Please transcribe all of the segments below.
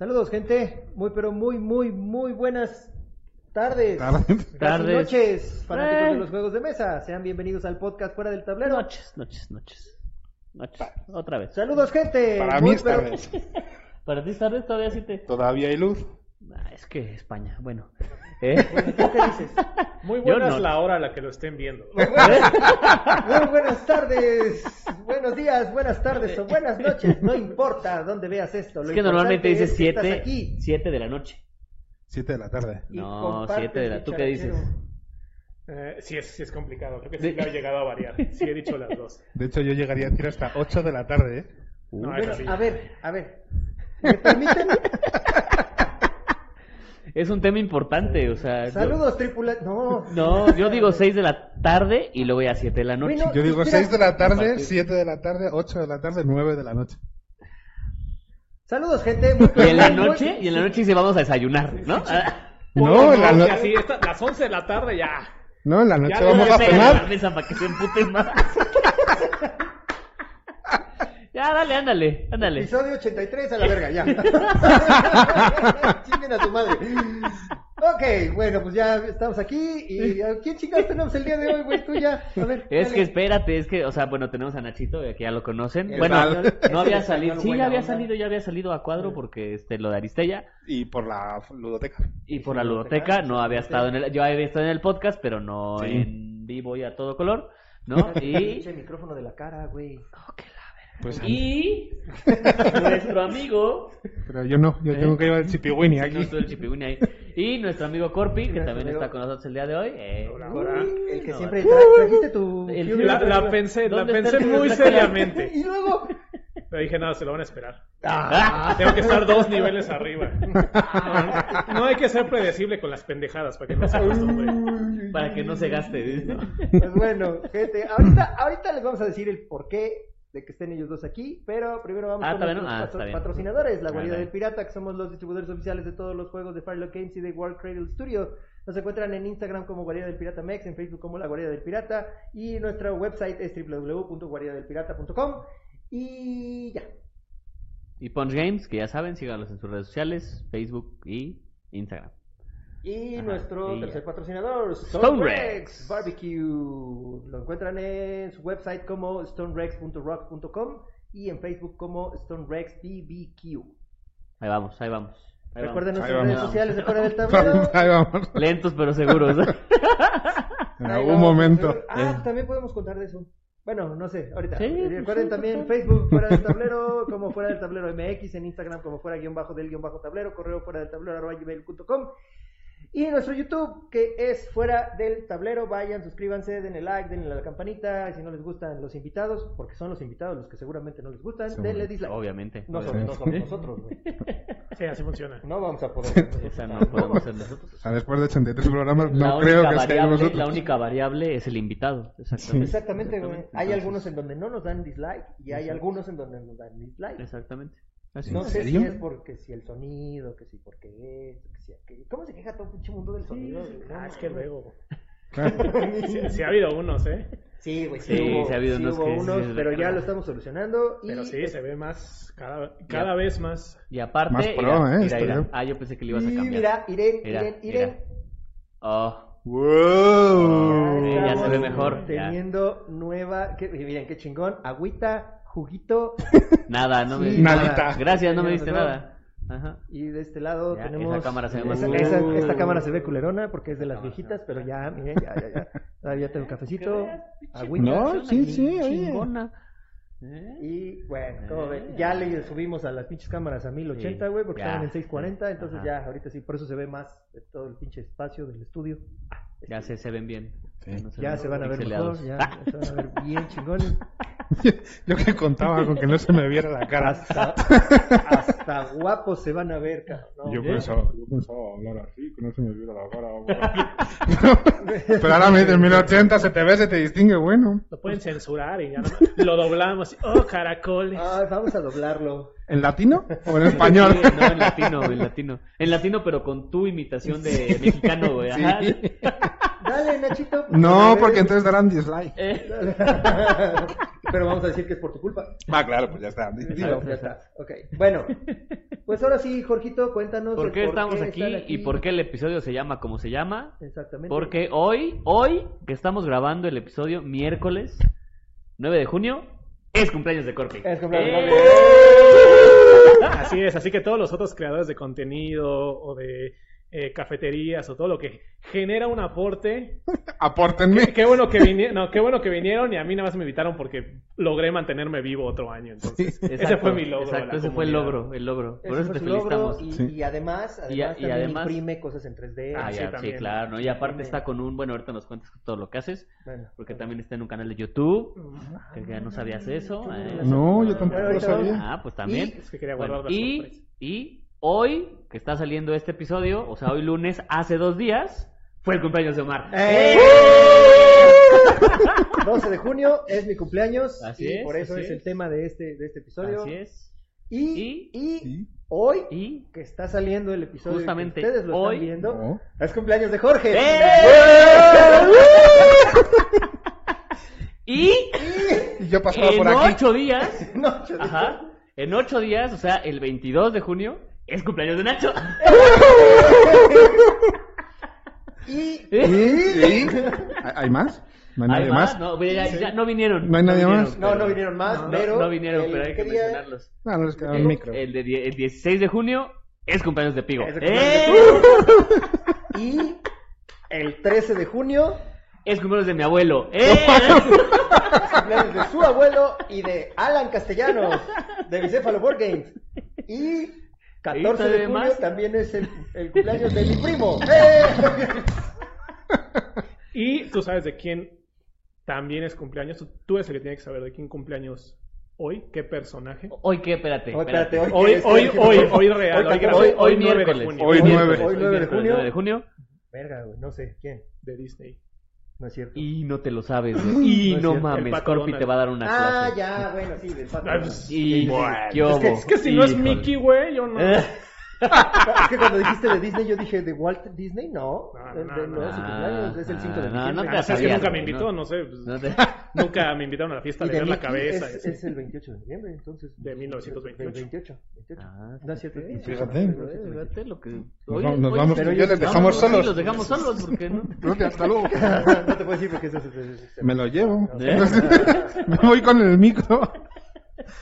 Saludos, gente. Muy, pero muy, muy, muy buenas tardes. Tardes. Noches, fanáticos Eh. de los juegos de mesa. Sean bienvenidos al podcast Fuera del Tablero. Noches, noches, noches. Noches. Otra vez. Saludos, gente. Para Muy, mí es pero- tarde. Para ti tarde todavía sí te... Todavía hay luz. Ah, es que España, bueno. ¿Eh? ¿tú qué dices? Muy buena no. es la hora a la que lo estén viendo. Muy buenas tardes, buenos días, buenas tardes o buenas noches. No importa dónde veas esto. Lo es que normalmente dices es que estás 7 aquí. siete de la noche. 7 de la tarde. y No, compartes siete de la- ¿tú qué dices? Eh, sí, es, sí es complicado. Creo que sí me ha llegado a variar. Sí he dicho las dos. De hecho, yo llegaría a decir hasta 8 de la tarde. ¿eh? Uh, No, Bueno, a ver, a ver. ¿Me permiten? Es un tema importante, o sea... yo- Saludos, tripulación. No. No, yo digo 6 de la tarde y luego ya 7 de la noche. Bueno, Yo digo espera. 6 de la tarde, Compartir. 7 de la tarde, 8 de la tarde, 9 de la noche. Saludos, gente. Muy, Y en la noche, y en la noche dice vamos a desayunar, ¿no? No, en la, no- Que así, esta- las 11 de la tarde ya. no, en la noche Ya vamos a cenar. mesa para que se emputen más. ya, dale, ándale, ándale. Episodio 83 a la verga, ya. Chinguen a tu madre. Ok, bueno, pues ya estamos aquí. ¿Y a quién chingados tenemos el día de hoy, güey? Tú ya. A ver. Es dale. que espérate, es que, o sea, bueno, tenemos a Nachito, eh, que ya lo conocen. El bueno, no había el salido, sí, buena había salido, ya había salido a cuadro porque este lo de Aristella Y por la ludoteca. y por la ludoteca, no había estado en el, yo había estado en el podcast, pero no Sí. en vivo y a todo color, ¿no? Y, Pinche micrófono de la cara, güey. Pues y nuestro amigo, Pero yo no, yo tengo que llevar el chipigüini no aquí. el chipigüini ahí, y nuestro amigo Corpi, que también amigo. está con nosotros el día de hoy. eh, Hola, el que No, siempre tra- trajiste tu. El- La, pensé, la ¿Dónde está pensé muy seriamente. Y luego. Pero dije, no, se lo van a esperar. Ah, Tengo que estar dos niveles arriba. No, no hay que ser predecible con las pendejadas para que no se acostumbre. para que no se gaste. Pues bueno, gente, ahorita, ahorita les vamos a decir el porqué de que estén ellos dos aquí, pero primero vamos Ah, con nuestros Ah, patro- patrocinadores, la Guarida del Pirata, que somos los distribuidores oficiales de todos los juegos de Firelock Games y de World Cradle Studio. Nos encuentran en Instagram como Guarida del Pirata Mex, en Facebook como La Guarida del Pirata y nuestra website es www.guaridadelpirata.com y ya. Y Punch Games, que ya saben, síganlos en sus redes sociales, Facebook y Instagram. Y Ajá, nuestro y tercer patrocinador, Stone Stone Rex. Rex Barbecue. Lo encuentran en su website como stonerex.rock.com y en Facebook como Stone Rex BBQ. Ahí vamos, ahí vamos. Ahí Recuerden vamos. Ahí nuestras redes vamos. sociales de fuera del tablero. Ahí vamos. Lentos pero seguros. En Ahí algún vamos, momento. Ah, también podemos contar de eso. Bueno, no sé, ahorita. Sí, Y pues Recuerden sí, también total. Facebook fuera del tablero, como fuera del tablero MX, en Instagram como fuera guion bajo del guion bajo tablero, correo fuera del tablero arroba gmail.com. Y nuestro YouTube, que es fuera del tablero, vayan, suscríbanse, denle like, denle a la campanita, y si no les gustan los invitados, porque son los invitados los que seguramente no les gustan, denle dislike. Obviamente. No son, obviamente. no somos nosotros, güey. Sí, así funciona. No vamos a poder. Esa no podemos ser nosotros. O sea, después de 83 programas, La no única creo que variable, nosotros. la única variable es el invitado. Exactamente. Exactamente, güey. Hay Entonces, algunos en donde no nos dan dislike y hay algunos en donde nos dan dislike. Exactamente. Así No sé si es porque si el sonido, que si porque esto, que si aquello. ¿Cómo se queja todo el pinche mundo del sonido? Ah, es que luego. Claro. Sí, sí ha habido unos, ¿eh? Sí, güey, sí, Sí, hubo, sí ha habido sí unos que pero ya lo estamos solucionando. Y Pero sí, se ve más, cada, cada vez más. Y aparte. Más pro, mira, ¿eh? Ah, yo pensé que le ibas a y cambiar. mira, Irene, Mira, Irene, Irene. mira. Oh, ¡Wow! Sí, ya se ve mejor, ya. Teniendo nueva, que, miren qué chingón, agüita, juguito. nada, no me Sí, Nadita. Gracias, no me diste nada. Ajá. Y de este lado Ya, tenemos. esa cámara se ve más esa- esa- esta cámara se ve culerona porque es de las viejitas, pero ya, miren, ya, ya, ya. Todavía tengo cafecito, agüita. No, sí, sí. Chingona. ¿Eh? Y bueno, como ven, ya le subimos a las pinches cámaras a 1080, güey, porque ya. estaban en 640, entonces Ajá. ya, ahorita sí, por eso se ve más todo el pinche espacio del estudio. Ya se, se ven bien. Sí. No Ya se van a ver mejor, ya, Ah, ya se van a ver bien chingones. Yo que contaba con que no se me viera la cara. Hasta, hasta guapos se van a ver, cabrón. ¿no? Yo ¿Eh? pensaba, yo pensaba hablar así, que no se me viera la cara. Pero ahora me en 1080 se te ve, se te distingue, bueno. Lo pueden censurar y ya nomás lo doblamos. Oh, caracoles. Ay, vamos a doblarlo. ¿En latino o en español? Sí, no, en latino, en latino. En latino, pero con tu imitación de mexicano, güey. Sí. Dale, Nachito. No, porque entonces darán dislike. Eh, Pero vamos a decir que es por tu culpa. Ah, claro, pues ya está. Dilo. ya está. Ok. Bueno, pues ahora sí, Jorgito, cuéntanos. ¿Por qué estamos aquí y por qué el episodio se llama como se llama? Exactamente. Porque hoy, hoy que estamos grabando el episodio miércoles 9 de junio, es cumpleaños de Corpi. Es cumpleaños de ¡Eh! Así es, así que todos los otros creadores de contenido o de eh, cafeterías o todo lo que genera un aporte. Apórtenme. Qué bueno que vinieron, no, qué bueno que vinieron y a mí nada más me invitaron porque logré mantenerme vivo otro año. Entonces, ese Exacto, fue mi logro. Exacto, ese fue el logro, el logro. Por eso te felicitamos. y, Sí. y además, además, Y a- y también además- imprime cosas en 3D. Ah, sí, ya, sí, claro, ¿no? Y aparte está con un, bueno, ahorita nos cuentas todo lo que haces, Bueno, porque también está en un canal de YouTube, que ya no sabías eso. ¿eh? No, yo tampoco Bueno, lo sabía. Ah, pues también. Es que quería Bueno, guardar la y, y hoy, que está saliendo este episodio, o sea, hoy lunes, hace dos días, fue el cumpleaños de Omar. ¡Eh! 12 de junio es mi cumpleaños Así y es, por eso así es, es. el tema de este, de este episodio. Así es. Y, Y- hoy, Y que está saliendo el episodio que Justamente ustedes lo hoy- están viendo, No. es cumpleaños de Jorge. ¡Eh! y Y yo pasaba en por aquí. ocho días, No, yo- ajá, en ocho días, o sea, el 22 de junio, es cumpleaños de Nacho. Y, ¿Sí? ¿Hay hay más? ¿No hay ¿Hay nadie más? más? No, ya, ya no vinieron. ¿No hay nadie vinieron, más? no, pero- no vinieron más, no, pero no vinieron, el pero hay que día- mencionarlos. No, no les queda El, micro. el de el 16 de junio es cumpleaños de Pigo. Es ¡Eh! Y el 13 de junio Es cumpleaños de mi abuelo. ¡Eh! cumpleaños de su abuelo y de Alan Castellanos, de Bicéfalo Board Games. Y 14 de junio más? también es el, el cumpleaños de mi primo. ¡Eh! Y tú sabes de quién también es cumpleaños. Tú- Tú eres el que tiene que saber de quién cumpleaños hoy, qué personaje. Hoy qué, espérate. Hoy, espérate. espérate, Hoy, es, hoy, ¿qué hoy, es? hoy real, hoy, 14, grabado, hoy- hoy 9 de junio. Hoy miércoles, nueve. Hoy nueve de miércoles, junio. 9 de junio. Verga, güey, no sé, ¿quién? de Disney. No es cierto. Y no te lo sabes, güey. Y No no, mames, Corpi te va a dar una Ah, clase. ya, bueno, sí, del pato. Ah, Y Bueno. Es que-. Es que si no es. Mickey, güey, yo no. Es que cuando dijiste de Disney, yo dije, ¿de Walt Disney? No, No, de- no, de- no. su cumpleaños, es el 5 de Ah, no, diciembre. no te Ah, las es que nunca me invitó, no. no, sé. pues, no te- Nunca me invitaron a la fiesta Y de ver la cabeza. es, y así. es el 28 de noviembre, entonces. De 1928. 28, 28. Ah, No es cierto. fíjate, Fíjate. lo que... Nos Oye, vamos- nos oye, vamos, pero ya yo- les no, dejamos Sí, solos. los dejamos solos, ¿por qué no? Hasta luego. no te puedo decir porque eso es. Me lo llevo. Me voy con el micro.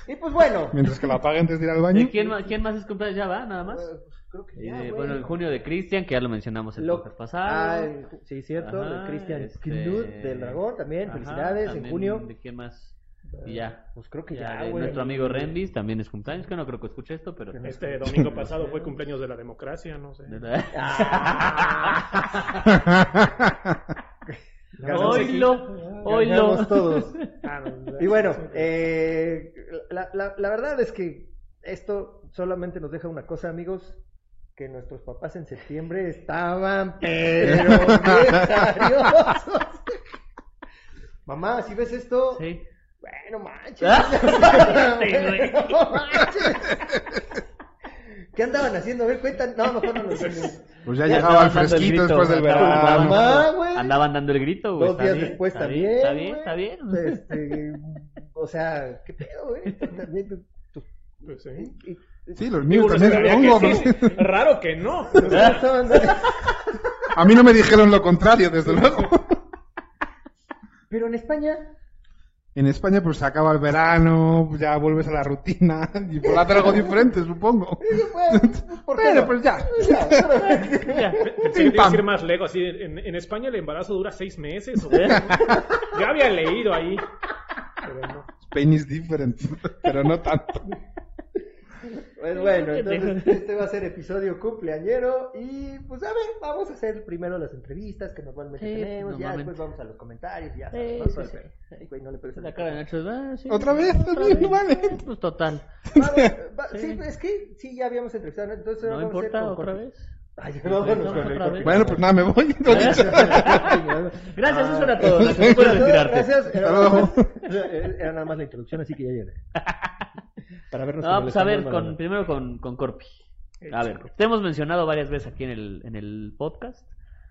Y pues bueno. Mientras que lo apaguen antes de ir al baño. ¿De quién, más, ¿Quién más es cumpleaños? ¿Ya va? ¿Nada más? eh, pues, creo que Y ya, güey. bueno, en junio de Cristian, que ya lo mencionamos el Lo- Ah, pasado. el- sí, cierto. Ajá, de Cristian este- del Dragón también. Ajá, Felicidades en también, junio. ¿De quién más? Y ya. Pues creo que Ya, ya, nuestro amigo Rembis también es cumpleaños, que no creo que escuche esto, pero... Este domingo pasado fue cumpleaños de la democracia, no sé. Aquí. Oilo, oilo. Todos. Ah, Y bueno, eh, la, la, la verdad es que esto solamente nos deja una cosa, amigos, que nuestros papás en septiembre estaban pero. Mamá, si ves esto, Sí. bueno, manches. Ah, sí, güey. No manches. ¿Qué andaban haciendo? A ver, cuentan. No, mejor no lo. Pues ya Ya llegaba el fresquito grito, después del andaban- verano. Mamá, andaban- güey. Andaban dando el grito, güey. Dos está días bien, después está también. bien, Está bien, está bien. Este, o sea, ¿qué pedo, güey? También, tú- tú- Pues sí. y- Sí, los míos también que sí. Raro que no. A mí no me dijeron lo contrario, desde luego. Pero en España, En España pues se acaba el verano, ya vuelves a la rutina y por hacer algo diferente, supongo. pues, ¿por qué Pero no? pues ya. Ya, Ya. Pensé que te ibas a ir más lejos. Así, en, en España el embarazo dura seis meses. o- Ya había leído ahí. Pero no. Spain is different, pero no tanto. Pues bueno, entonces este va a ser episodio cumpleañero y pues a ver, vamos a hacer primero las entrevistas que normalmente Sí, tenemos, ya normalmente. después vamos a los comentarios, ya Sí, ¿no? sí, güey, no le La cara de Nacho, ah, sí. ¿Otra vez? Otra No vale. Pues total. Vamos, va- Sí. es que sí, ya habíamos entrevistado, entonces No vamos a hacer importa, otra vez. Ay, vez. Bueno, pues nada, me voy. Dicho. Gracias, eso era todo. Retirarte. Gracias. Era, nada más la introducducción, así que ya llegué. Para vernos No, pues a ver, con, primero con, con Corpi. A ver, te hemos mencionado varias veces aquí en el, en el podcast,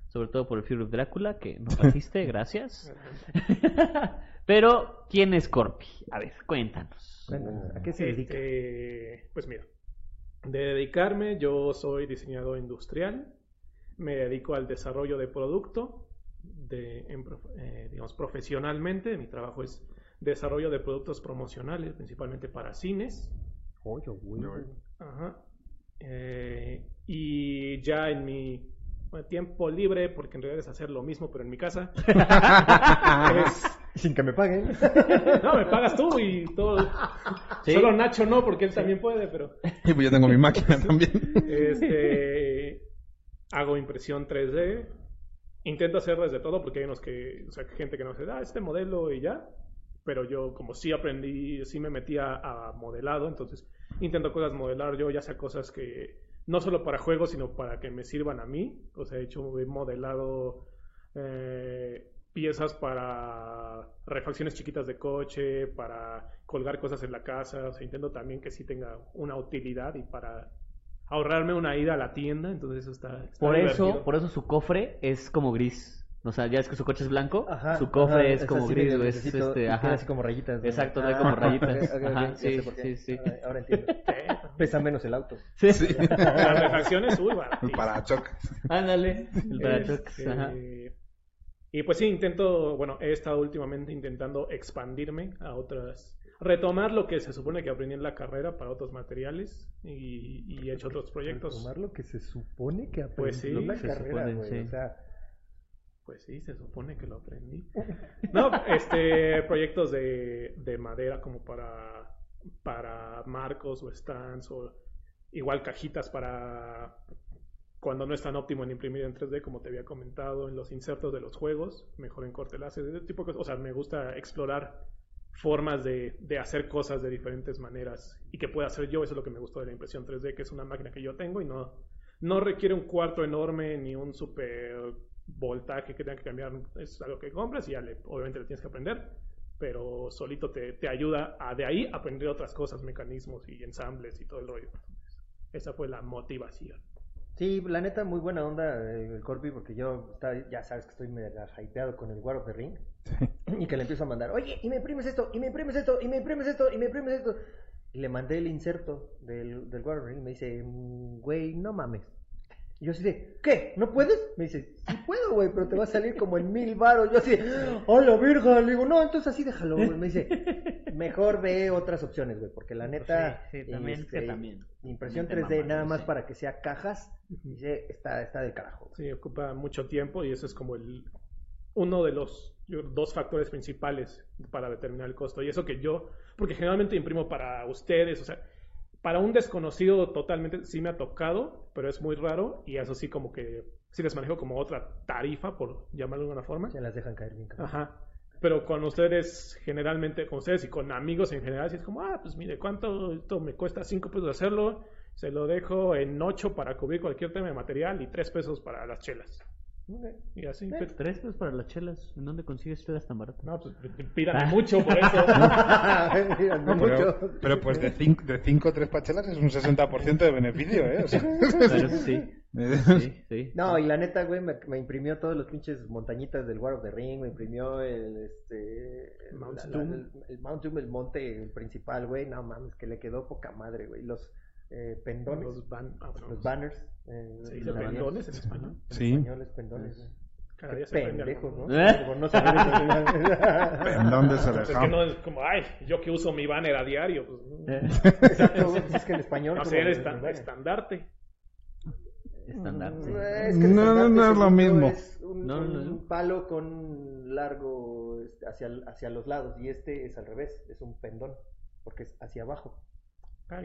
sobre todo por el Fear of Drácula, que nos trajiste, gracias. Pero, ¿quién es Corpi? A ver, cuéntanos. Cuéntanos, ¿a qué se dedica? Este, pues mira, de dedicarme, yo soy diseñador industrial, me dedico al desarrollo de producto, de, en eh, digamos, profesionalmente, mi trabajo es desarrollo de productos promocionales, principalmente para cines, Oye, güey. Ajá. Eh, y ya en mi bueno, tiempo libre, porque en realidad es hacer lo mismo, pero en mi casa, es- Sin que me paguen. no, me pagas tú y todo. Sí. Solo Nacho no, porque él también puede, pero Y pues yo tengo mi máquina también. este hago impresión 3D. Intento hacer desde todo porque hay unos que, o sea, gente que no se da este modelo y ya. Pero yo, como sí aprendí, sí me metí a, modelado, entonces intento cosas modelar yo, ya sea cosas que no solo para juegos, sino para que me sirvan a mí. O sea, he hecho, he modelado eh, piezas para refacciones chiquitas de coche, para colgar cosas en la casa. O sea, intento también que sí tenga una utilidad y para ahorrarme una ida a la tienda. Entonces eso está, está Por eso, por eso su cofre es como gris. O sea, ya es que su coche es blanco, Ajá, su cofre ajá, es como gris, es este, ajá. así como rayitas. ¿no? Exacto, trae Ah, como rayitas. Ajá, sí, sí, sí. Ah, Ahora, ahora entiendo. Pesa menos el auto. Sí. Las refacciones, uy, El parachoques. Ándale, el parachoques, Este, ajá. Y pues sí, intento, bueno, he estado últimamente intentando expandirme a otras, retomar lo que se supone que aprendí en la carrera para otros materiales y, y he hecho otros proyectos. Tomar lo que se supone que aprendió Pues sí, en la carrera, supone, güey. sí. O sea, Pues sí, se supone que lo aprendí. No, este, proyectos de, de madera como para, para marcos o stands o igual cajitas para cuando no es tan óptimo en imprimir en 3D como te había comentado en los insertos de los juegos, mejor en corte láser, ese tipo de cosas. O sea, me gusta explorar formas de, de hacer cosas de diferentes maneras y que pueda hacer yo, eso es lo que me gustó de la impresión 3D, que es una máquina que yo tengo y no, no requiere un cuarto enorme ni un super voltaje que tenga que cambiar. Es algo que compras y ya le, obviamente le tienes que aprender, pero solito te, te ayuda a de ahí aprender otras cosas, mecanismos y ensambles y todo el rollo. Esa fue la motivación. sí, la neta, muy buena onda eh, el Corpi, porque yo está- ya sabes que estoy mega hypeado con el War of the Ring. Y que le empiezo a mandar, oye, y me imprimes esto, y me imprimes esto, y me imprimes esto, y me imprimes esto. Y le mandé el inserto del, del War of the Ring y me dice, "Mm, güey, no mames. Y yo así de, ¿qué? ¿No puedes? Me dice, sí puedo, güey, pero te va a salir como en mil varos. Yo así, ¡oh, la virga! Le digo, no, entonces así déjalo, güey. Me dice, mejor ve otras opciones, güey, porque la neta, Sí, sí, también, que este, también. impresión También te 3D mamas, nada sí. más para que sea cajas, dice, está, está del carajo. Sí, ocupa mucho tiempo y eso es como el uno de los yo- dos factores principales para determinar el costo. Y eso que yo, porque generalmente imprimo para ustedes, o sea, para un desconocido totalmente sí me ha tocado, pero es muy raro y eso sí como que sí les manejo como otra tarifa, por llamarlo de alguna forma. Se las dejan caer bien, cabrón. Ajá. Pero con ustedes, generalmente, con ustedes y con amigos en general, sí es como, ah, pues mire, ¿cuánto esto me cuesta? Cinco pesos hacerlo. Se lo dejo en ocho para cubrir cualquier tema de material y tres pesos para las chelas. Ok. Y así. Sí. pero- Tres pesos para las chelas. ¿En dónde consigues chelas tan baratas? no, pues pídame mucho por eso. No pero, mucho. pero pues de 5 de cinco, tres pachelas es un 60% de beneficio, ¿eh? O sea, Pero sí, sí, sí. No, y la neta, güey, me, me imprimió todos los pinches montañitas del War of the Ring, me imprimió el, este, el Mount la- Doom. la- el, el Mount Doom, el monte principal, güey, no mames, que le quedó poca madre, güey, los eh, pendones, los, Los, ban- ah, bueno, banners, eh, ¿Se los dice banners. pendones en español? En Sí. español es pendones, güey. Cada Qué día se pendejos, ¿no? ¿Eh? Por no saber eso. pendón de Pues es que no es como, ay, yo que uso mi banner a diario. Pues, no. Eh, Exacto, pues es que en español. no sé, el el estandarte. Estandarte. Eh, Es que el No, estandarte, no es lo mismo. Es un, No, no, un no. palo con largo este, hacia, hacia los lados y este es al revés, es un pendón, porque es hacia abajo, Ah,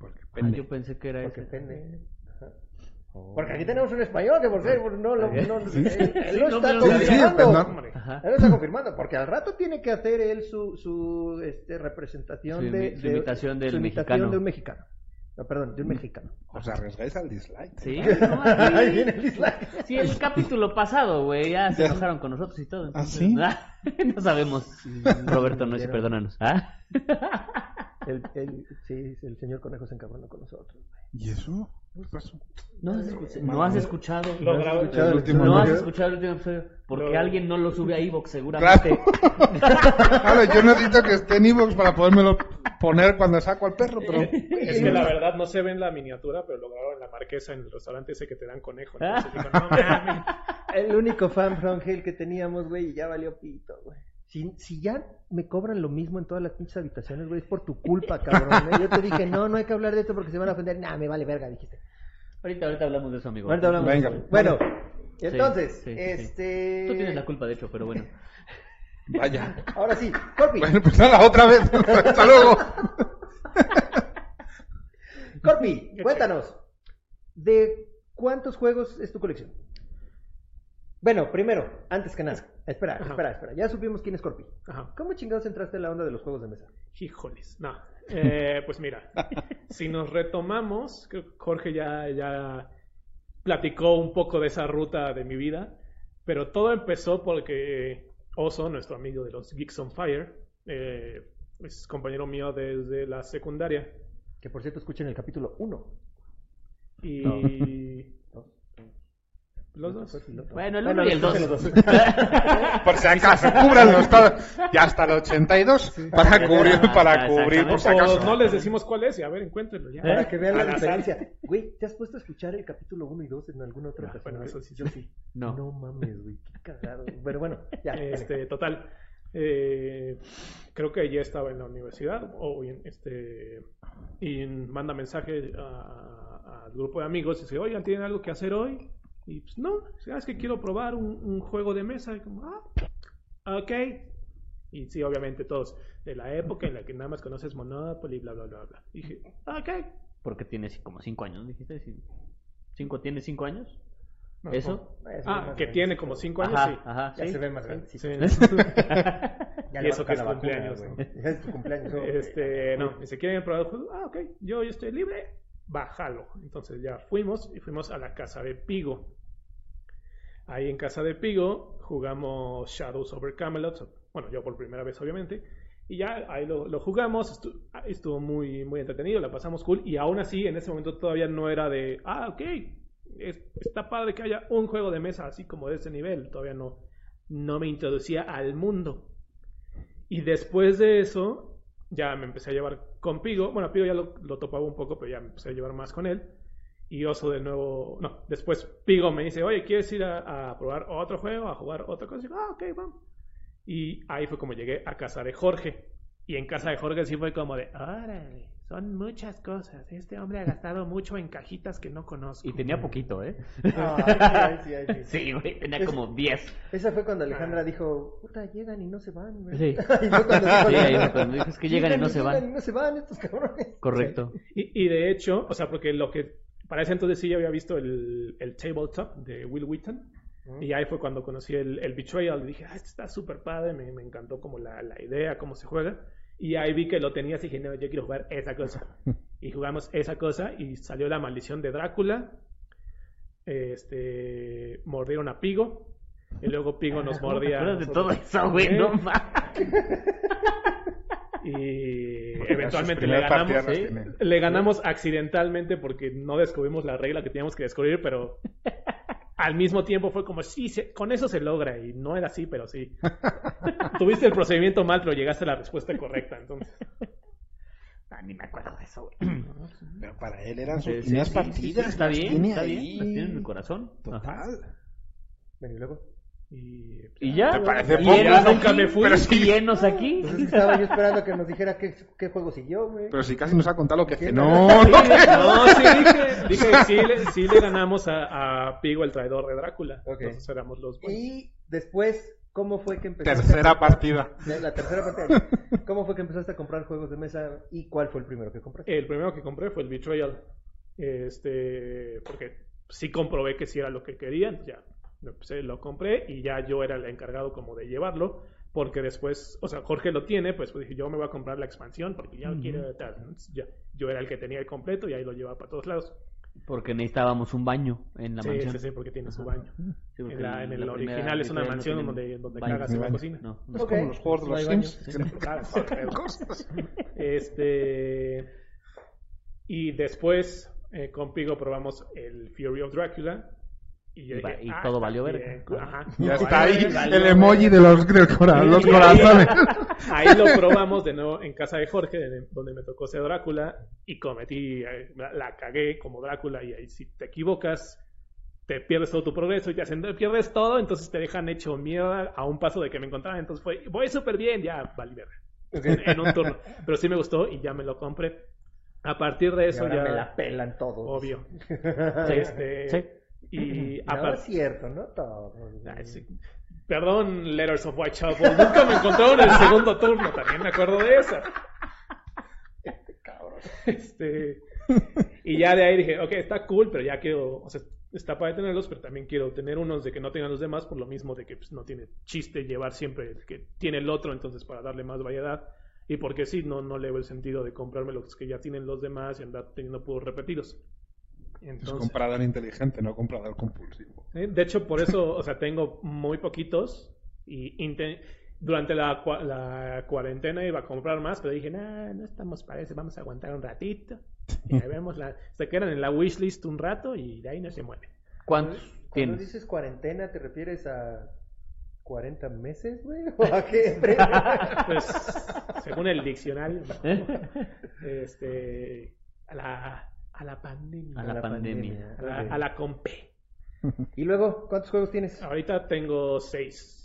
Porque Ah, pende. yo pensé que era porque ese. pende. Oh. Porque aquí tenemos un español que por ser, no, lo- no, él, él lo no, está no, sí, sí, confirmando. Ajá. Él lo está confirmando, porque al rato tiene que hacer él su, su este, representación Su de, su de- imitación del su imitación mexicano. de un mexicano. No, perdón, de un mexicano. Os arriesgáis al dislike. Sí, no, Ahí viene el dislike. Sí, el capítulo pasado, güey, ya se enojaron con nosotros y todo. ¿Ah, entonces, sí? ah, no sabemos. Roberto, no es perdónanos. ¿Ah? El, el- sí, el señor conejo se encabronó con nosotros. güey. ¿Y eso? No has escuchado. No has escuchado. Lo grabo- escuchado el último No has episodio? escuchado el último episodio. Porque alguien no lo sube a Evox, seguramente. Claro, yo necesito que esté en Evox para podérmelo poner cuando saco al perro, pero... Es que la verdad no se ve en la miniatura, pero lo grabaron en la marquesa en el restaurante ese que te dan conejo. Entonces digo, no mames. El único fan from hell que teníamos, güey, y ya valió pito, güey. Si, si ya me cobran lo mismo en todas las pinches habitaciones, güey, es por tu culpa, cabrón. ¿eh? Yo te dije, no, no hay que hablar de esto porque se van a ofender. Nah, me vale verga, dijiste. Ahorita, ahorita hablamos de eso, amigo. Ahorita hablamos. Venga. de eso. Bueno, Sí, entonces, sí, sí, sí. este... Tú tienes la culpa, de hecho, pero bueno. Vaya. Ahora sí, Corpi, Bueno, pues nada, otra vez. Hasta luego. Corpi, cuéntanos. ¿De cuántos juegos es tu colección? Bueno, primero, antes que nada. Espera, Ajá. espera, espera. Ya supimos quién es Corpi. Ajá. ¿Cómo chingados entraste en la onda de los juegos de mesa? Híjoles, no. Eh, pues mira, si nos retomamos, Jorge ya, ya platicó un poco de esa ruta de mi vida, pero todo empezó porque Oso, nuestro amigo de los Geeks on Fire, eh, es compañero mío desde la secundaria. Que por cierto, escuchen el capítulo 1. Y... ¿Los dos? Bueno, el Bueno, 1 y el 2. escuchen los dos. Por si acaso, cúbranlos todo. Ya hasta el 82 para cubrir, para cubrir, por si O acaso. no les decimos cuál es y a ver, encuéntrenlo ya. Para que vean la diferencia. Güey, ¿te has puesto a escuchar el capítulo 1 y 2 en alguna otra No, ocasión? bueno, eso sí, Yo sí. No. No mames, güey, qué cagado. Pero bueno, ya. Este, total. eh, creo que ya estaba en la universidad o en este y manda mensaje a- al grupo de amigos y dice, oigan, ¿tienen algo que hacer hoy? Y pues no, "Ah, es que quiero probar un, un juego de mesa. Y como, ah, ok. Y sí, obviamente todos, de la época en la que nada más conoces Monopoly, bla, bla, bla, bla. Y dije, ok. Porque tienes como 5 años, dijiste. Sí. ¿Cinco, ¿Tienes 5 años? No, ¿Eso? Ya se Ah, que grande. tiene como 5 años, Ajá, sí. ajá, Ya sí. se ve más grande. Sí. Ya Y eso que es cumpleaños, vacuna, ¿no? Es tu cumpleaños. Este, no, dice, ¿quieren probar el juego? Ah, ok, yo, yo estoy libre, bájalo. Entonces ya fuimos y fuimos a la casa de Pigo. Ahí en casa de Pigo jugamos Shadows over Camelot, bueno, yo por primera vez obviamente, y ya ahí lo, jugamos, ah, estuvo muy, muy entretenido, la pasamos cool, y aún así en ese momento todavía no era de, ah, ok, es- está padre que haya un juego de mesa así como de ese nivel, todavía no, no me introducía al mundo. Y después de eso, ya me empecé a llevar con Pigo. Bueno, Pigo ya lo topaba un poco, pero ya me empecé a llevar más con él. Y Oso de nuevo, no, después Pigo me dice, oye, ¿quieres ir a, a probar otro juego, a jugar otra cosa? Y digo, ah, ok, vamos. Y ahí fue como llegué a casa de Jorge. Y en casa de Jorge sí fue como de, órale, son muchas cosas. Este hombre ha gastado mucho en cajitas que no conozco. Y tenía poquito, ¿eh? Ay, sí, ay, sí, ay, sí. Sí, güey, tenía Es- como 10. Esa fue cuando Alejandra dijo, puta, llegan y no se van, güey. Sí. y fue cuando dijo Sí, ahí Alejandra, fue cuando dijo, es que llegan y no se llegan van. y no se van estos cabrones. Correcto. Y, y de hecho, o sea, porque lo que para ese entonces sí ya había visto el, el tabletop de Will Wheaton. Y ahí fue cuando conocí el, el Betrayal. Y dije, ah, este está súper padre, me, me encantó como la, la idea, cómo se juega. Y ahí vi que lo tenías y dije, no, yo quiero jugar esa cosa. Y jugamos esa cosa y salió la maldición de Drácula. Este, mordieron a Pigo. Y luego Pigo nos ¿Cómo te mordía. de todo eso, güey? No. Y Porque eventualmente le ganamos. ¿sí? Le ganamos accidentalmente porque no descubrimos la regla que teníamos que descubrir, pero al mismo tiempo fue como, sí, se- con eso se logra. Y no era así, pero sí. Tuviste el procedimiento mal, pero llegaste a la respuesta correcta. Entonces, Ah, ni me acuerdo de eso, güey. Pero para él eran sus Sí, sí, primeras sí, partidas. sí, sí, está bien, está ahí. bien. Las tiene en el corazón. Ajá. Total. Bueno, y luego. Y, Y ya. Nunca aquí, me fui. pero sí. Y enos aquí. Pues estaba yo esperando que nos dijera qué, qué juego siguió, güey. Pero si casi nos ha contado lo que cenó. no, sí, dije, dije sí, le, sí le ganamos a, a Pigo, el traidor de Drácula. Ok. Entonces éramos los buenos. Y después, ¿cómo fue que empezaste? Tercera partida. La, la tercera partida. ¿Cómo fue que empezaste a comprar juegos de mesa y cuál fue el primero que compraste? El primero que compré fue el Betrayal. Este, porque sí comprobé que sí era lo que querían, ya me empecé, lo compré y ya yo era el encargado como de llevarlo, porque después, o sea, Jorge lo tiene, pues, pues dije, yo me voy a comprar la expansión porque ya quiero tal. Ya, yo era el que tenía el completo y ahí lo llevaba para todos lados. Porque necesitábamos un baño en la sí, mansión. sí, sí, porque tiene su baño. Sí, En, la- en el la primera original es una no mansión donde, donde baño. cagas en la cocina. No, no. Es como los juegos de No los. Sims. Este. Y después, eh, con Pigo probamos el Fury of Drácula. Y, yo Y va- dije, y "Ah, todo valió bien". verga. Ajá. Ya está ahí el emoji de los, corazones. Ahí lo probamos de nuevo en casa de Jorge, de- donde me tocó ser Drácula, y cometí, eh, la, la cagué como Drácula, y ahí si te equivocas, te pierdes todo tu progreso, y te hacen, pierdes todo, entonces te dejan hecho mierda a un paso de que me encontraban, entonces fue, voy súper bien, ya, vale, verga, en, en un turno. Pero sí me gustó y ya me lo compré. A partir de Y eso ahora ya... me la pelan todos. Obvio. Sí, Este, sí. Y No apar- es cierto, ¿no? Todos. Ay, sí. Perdón, Letters of Whitechapel. Nunca me encontraron en el segundo turno. También me acuerdo de esa. Este, y ya de ahí dije, ok, está cool, pero ya quiero, o sea, está para tenerlos, pero también quiero tener unos de que no tengan los demás, por lo mismo de que pues, no tiene chiste llevar siempre el que tiene el otro, entonces para darle más variedad. Y porque sí, no, no le veo el sentido de comprarme los que ya tienen los demás y andar teniendo puros repetidos. Es Entonces, comprador inteligente, no comprador compulsivo. ¿eh? De hecho, por eso, o sea, tengo muy poquitos y durante la, cua- la cuarentena iba a comprar más, pero dije, nah, no estamos para eso, vamos a aguantar un ratito. Y ahí vemos, la, se quedan en la wishlist un rato y de ahí no se mueven. ¿Cuántos Cuando tienes? dices cuarentena, ¿te refieres a 40 meses, güey? ¿O a qué? Pues, según el diccionario, este, a la, a la pandemia, A la pandemia. a la, a la compé. Y luego, ¿cuántos juegos tienes? Ahorita tengo seis.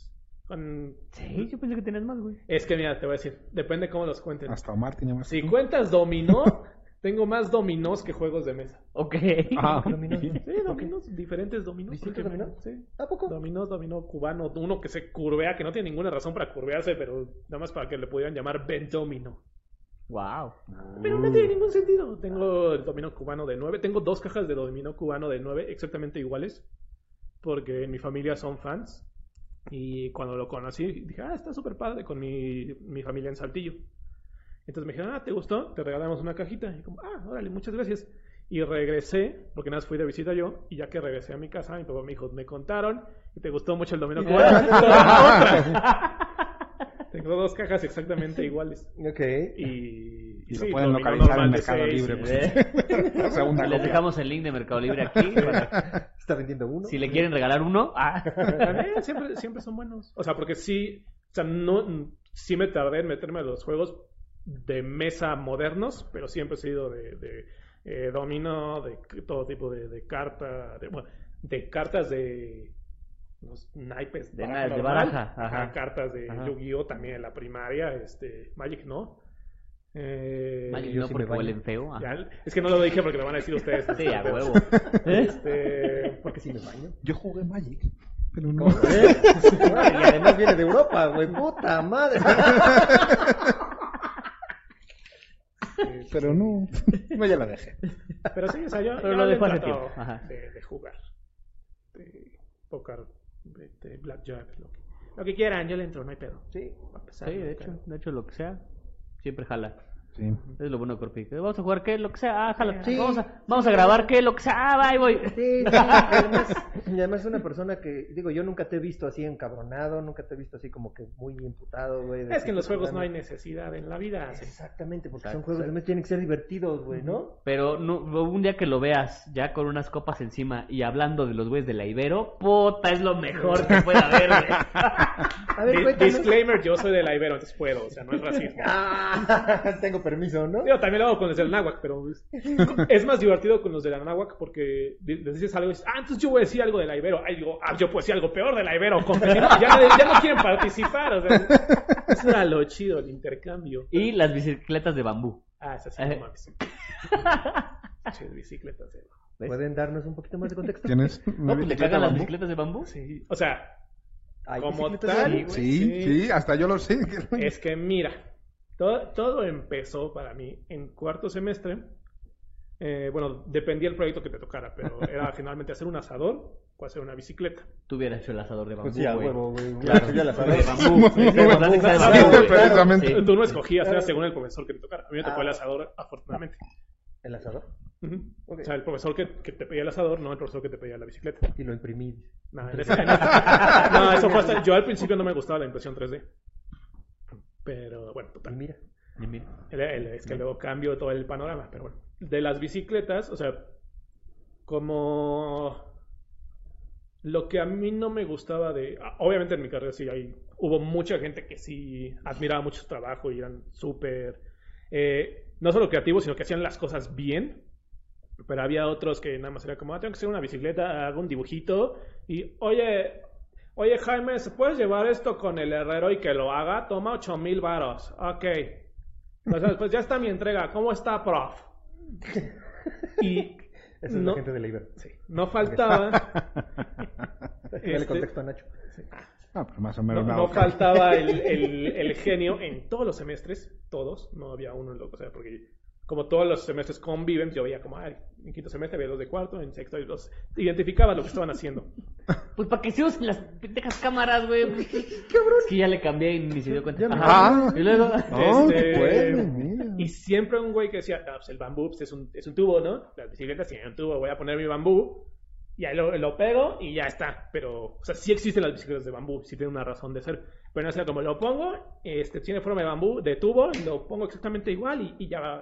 Con- Sí, yo pensé que tenías más, güey. Es que mira, te voy a decir, depende cómo los cuenten. Hasta Omar tiene más. Si cuentas dominó, tengo más dominós que juegos de mesa. Ok. Ah, Dominó. Sí, dominós, diferentes dominós. ¿Distintos porque me- dominó? Sí. ¿A poco? Dominós, dominó cubano, uno que se curvea, que no tiene ninguna razón para curvearse, pero nada más para que le pudieran llamar Ben Domino. Wow. Pero no tiene ningún sentido. Tengo el dominó cubano de 9, tengo dos cajas de dominó cubano de 9 exactamente iguales, porque en mi familia son fans. Y cuando lo conocí, dije, ah, está súper padre con mi, mi familia en Saltillo. Entonces me dijeron, ah, ¿te gustó? Te regalamos una cajita. Y como, ah, órale, muchas gracias. Y regresé, porque nada más fui de visita yo, y ya que regresé a mi casa, mi papá me dijo, me contaron, y te gustó mucho el dominó cubano. Tengo dos cajas exactamente iguales. Ok. Y, Y sí, lo pueden localizar normal en de Mercado seis, Libre. y- pues. Les copia. dejamos el link de Mercado Libre aquí. para- ¿Está vendiendo uno? si le quieren regalar uno. Ah. También siempre, siempre son buenos. O sea, porque sí, o sea, no, sí me tardé en meterme a los juegos de mesa modernos, pero siempre he sido de, de eh, dominó, de todo tipo de, de carta, de, bueno, de cartas de los naipes De baraja na- de normal, baraja, ajá. cartas de. Yu-Gi-Oh también en la primaria, este, Magic no. Eh, Magic no sí porque huelen feo. ah. ya, es que no lo dije porque lo van a decir ustedes. Sí, a huevo. Este, Porque si me baño. Yo jugué Magic, pero no. ¿Eh? y además viene de Europa, güey. Puta madre. Pero no. No, ya la dejé. Pero sí, o sea, yo, Pero yo lo ajá. De, de jugar. De póker, de, de blackjack, lo que, lo que quieran, yo le entro, no hay pedo. Sí. A de hay hecho, de hecho lo que sea, siempre jala. Sí. Es lo bueno de Corpi. Vamos a jugar qué, lo que sea, ah, jala. Sí. Vamos, a, vamos a grabar qué, lo que sea, ah, bye, voy. Sí, sí, y además, es una persona que, digo, yo nunca te he visto así encabronado, nunca te he visto así como que muy imputado, güey. Es que en los estás juegos no hay necesidad en la vida. Exactamente, porque Exacto. son juegos, además tienen que ser divertidos, güey, ¿no? Pero no, un día que lo veas ya con unas copas encima y hablando de los güeyes de la Ibero, puta, es lo mejor que pueda haber, güey. A ver. Disclaimer, yo soy de la Ibero, entonces puedo, o sea, no es racismo. Ah, tengo permiso, ¿no? Yo también lo hago con los del Náhuac, pero es, es más divertido con los del Náhuac porque les dices algo y dices, ah, entonces yo voy a decir algo de la Ibero. Ay, digo, ah, yo puedo decir algo peor de la Ibero. ya, no- ya no quieren participar, o sea, eso era lo chido, el intercambio. Y las bicicletas de bambú. Ah, es así, Eh. no mames. Che, bicicletas, eh. ¿Ves? ¿Pueden darnos un poquito más de contexto? ¿Tienes? No, pues le cagan las bicicletas de bambú. Sí, o sea, ¿Hay como tal, de bambú? Sí, Sí. sí, hasta yo lo sé. es que mira, todo, todo empezó para mí en cuarto semestre. Eh, bueno, dependía del proyecto que te tocara, pero era finalmente hacer un asador o hacer una bicicleta. Tú hubieras hecho el asador de bambú, Pues sí, a güey. huevo, güey. Claro, Yo la de bambú. De precisamente. Tú no escogías, era según el profesor que te tocara. A mí me tocó Ah. el asador, afortunadamente. ¿El asador? O sea, el profesor que, que te pedía el asador, no el profesor que te pedía la bicicleta. Y lo imprimí. No, en ese- en ese- no, eso fue hasta... Yo al principio no me gustaba la impresión 3D. Pero bueno, total. mira. Mira, El- el- es que luego cambio todo el panorama, pero bueno. De las bicicletas, o sea, como lo que a mí no me gustaba de, ah, obviamente en mi carrera sí hay, hubo mucha gente que sí admiraba mucho su trabajo y eran súper, eh, no solo creativos, sino que hacían las cosas bien. Pero había otros que nada más era como, ah, tengo que hacer una bicicleta, hago un dibujito y, oye, oye Jaime, ¿se puedes llevar esto con el herrero y que lo haga? Toma ocho mil varos. Ok. Entonces, pues ya está mi entrega. ¿Cómo está, prof? Y Esa es no, la gente de la Ibero. sí, no faltaba, Dale Este- contexto a Nacho. Ah, pues más o no, menos. no faltaba el, el- el genio en todos los semestres, todos, no había uno en lo o sea, porque como todos los semestres conviven, yo veía como, ay, en quinto semestre había los de cuarto, en sexto y los identificaba lo que estaban haciendo. Pues para que se usen las pendejas cámaras, güey. Es que ya le cambié y ni se dio cuenta. Me- Ajá. Y luego. Oh, Este, qué bueno. Y siempre un güey que decía, "Ah, pues el bambú pues, es, un, es un tubo, ¿no? Las bicicletas tienen un tubo, voy a poner mi bambú y ahí lo, lo pego y ya está. Pero, o sea, sí existen las bicicletas de bambú, sí tienen una razón de ser. Pero no sé, como lo pongo, este, tiene forma de bambú, de tubo, lo pongo exactamente igual y, y ya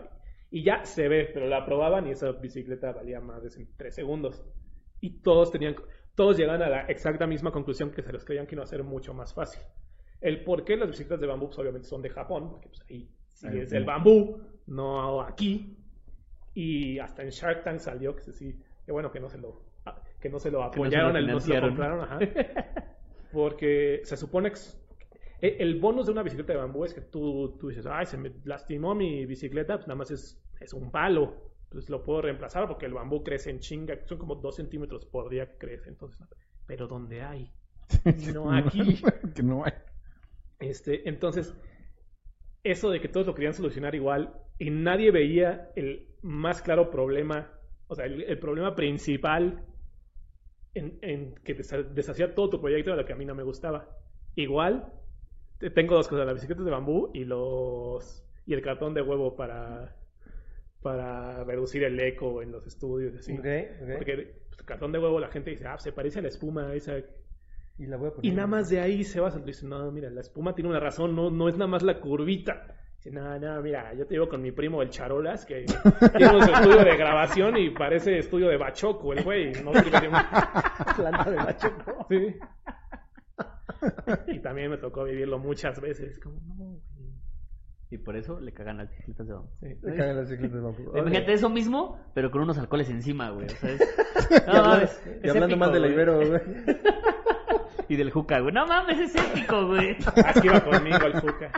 y ya se ve. Pero la probaban y esa bicicleta valía más de 3 segundos. Y todos tenían, todos llegan a la exacta misma conclusión que se les creían que iba a ser mucho más fácil. El por qué las bicicletas de bambú pues, obviamente son de Japón, porque pues, ahí sí Ahí es sí. el bambú, no aquí. Y hasta en Shark Tank salió que sí, que bueno que no se lo que no se lo no se lo apoyaron, el no se lo compraron, ajá. Porque se supone que e- el bonus de una bicicleta de bambú es que tú, tú dices, ay, se me lastimó mi bicicleta, pues nada más es, es un palo. Entonces lo puedo reemplazar porque el bambú crece en chinga, son como dos centímetros por día que crece. Entonces, pero ¿dónde hay? No aquí. que no hay. Este, entonces, eso de que todos lo querían solucionar igual y nadie veía el más claro problema, o sea, el, el problema principal en, en que deshacía todo tu proyecto de lo que a mí no me gustaba. Igual, te- tengo dos cosas, las bicicletas de bambú y los y el cartón de huevo para para reducir el eco en los estudios así. Porque pues, cartón de huevo la gente dice, ah, se parece a la espuma esa Y la voy a poner. y nada más de ahí se basa. Dice, no, mira, la espuma tiene una razón, no, no es nada más la curvita. Dice, no, no, mira, yo te digo con mi primo el Charolas, que tiene su estudio de grabación y parece estudio de Bachoco, el güey. No Planta de macho. Sí. Y también me tocó vivirlo muchas veces. Como, no. Y por eso le cagan las bicicletas de bambú. Sí. Me cagan las bicicletas de bambú. Imagínate eso mismo, pero con unos alcoholes encima, güey. O sea, es... Y No, y hablando épico, más de la güey. Ibero, güey. Y del juca, güey. No mames, es épico, güey. Así iba conmigo el Fuca.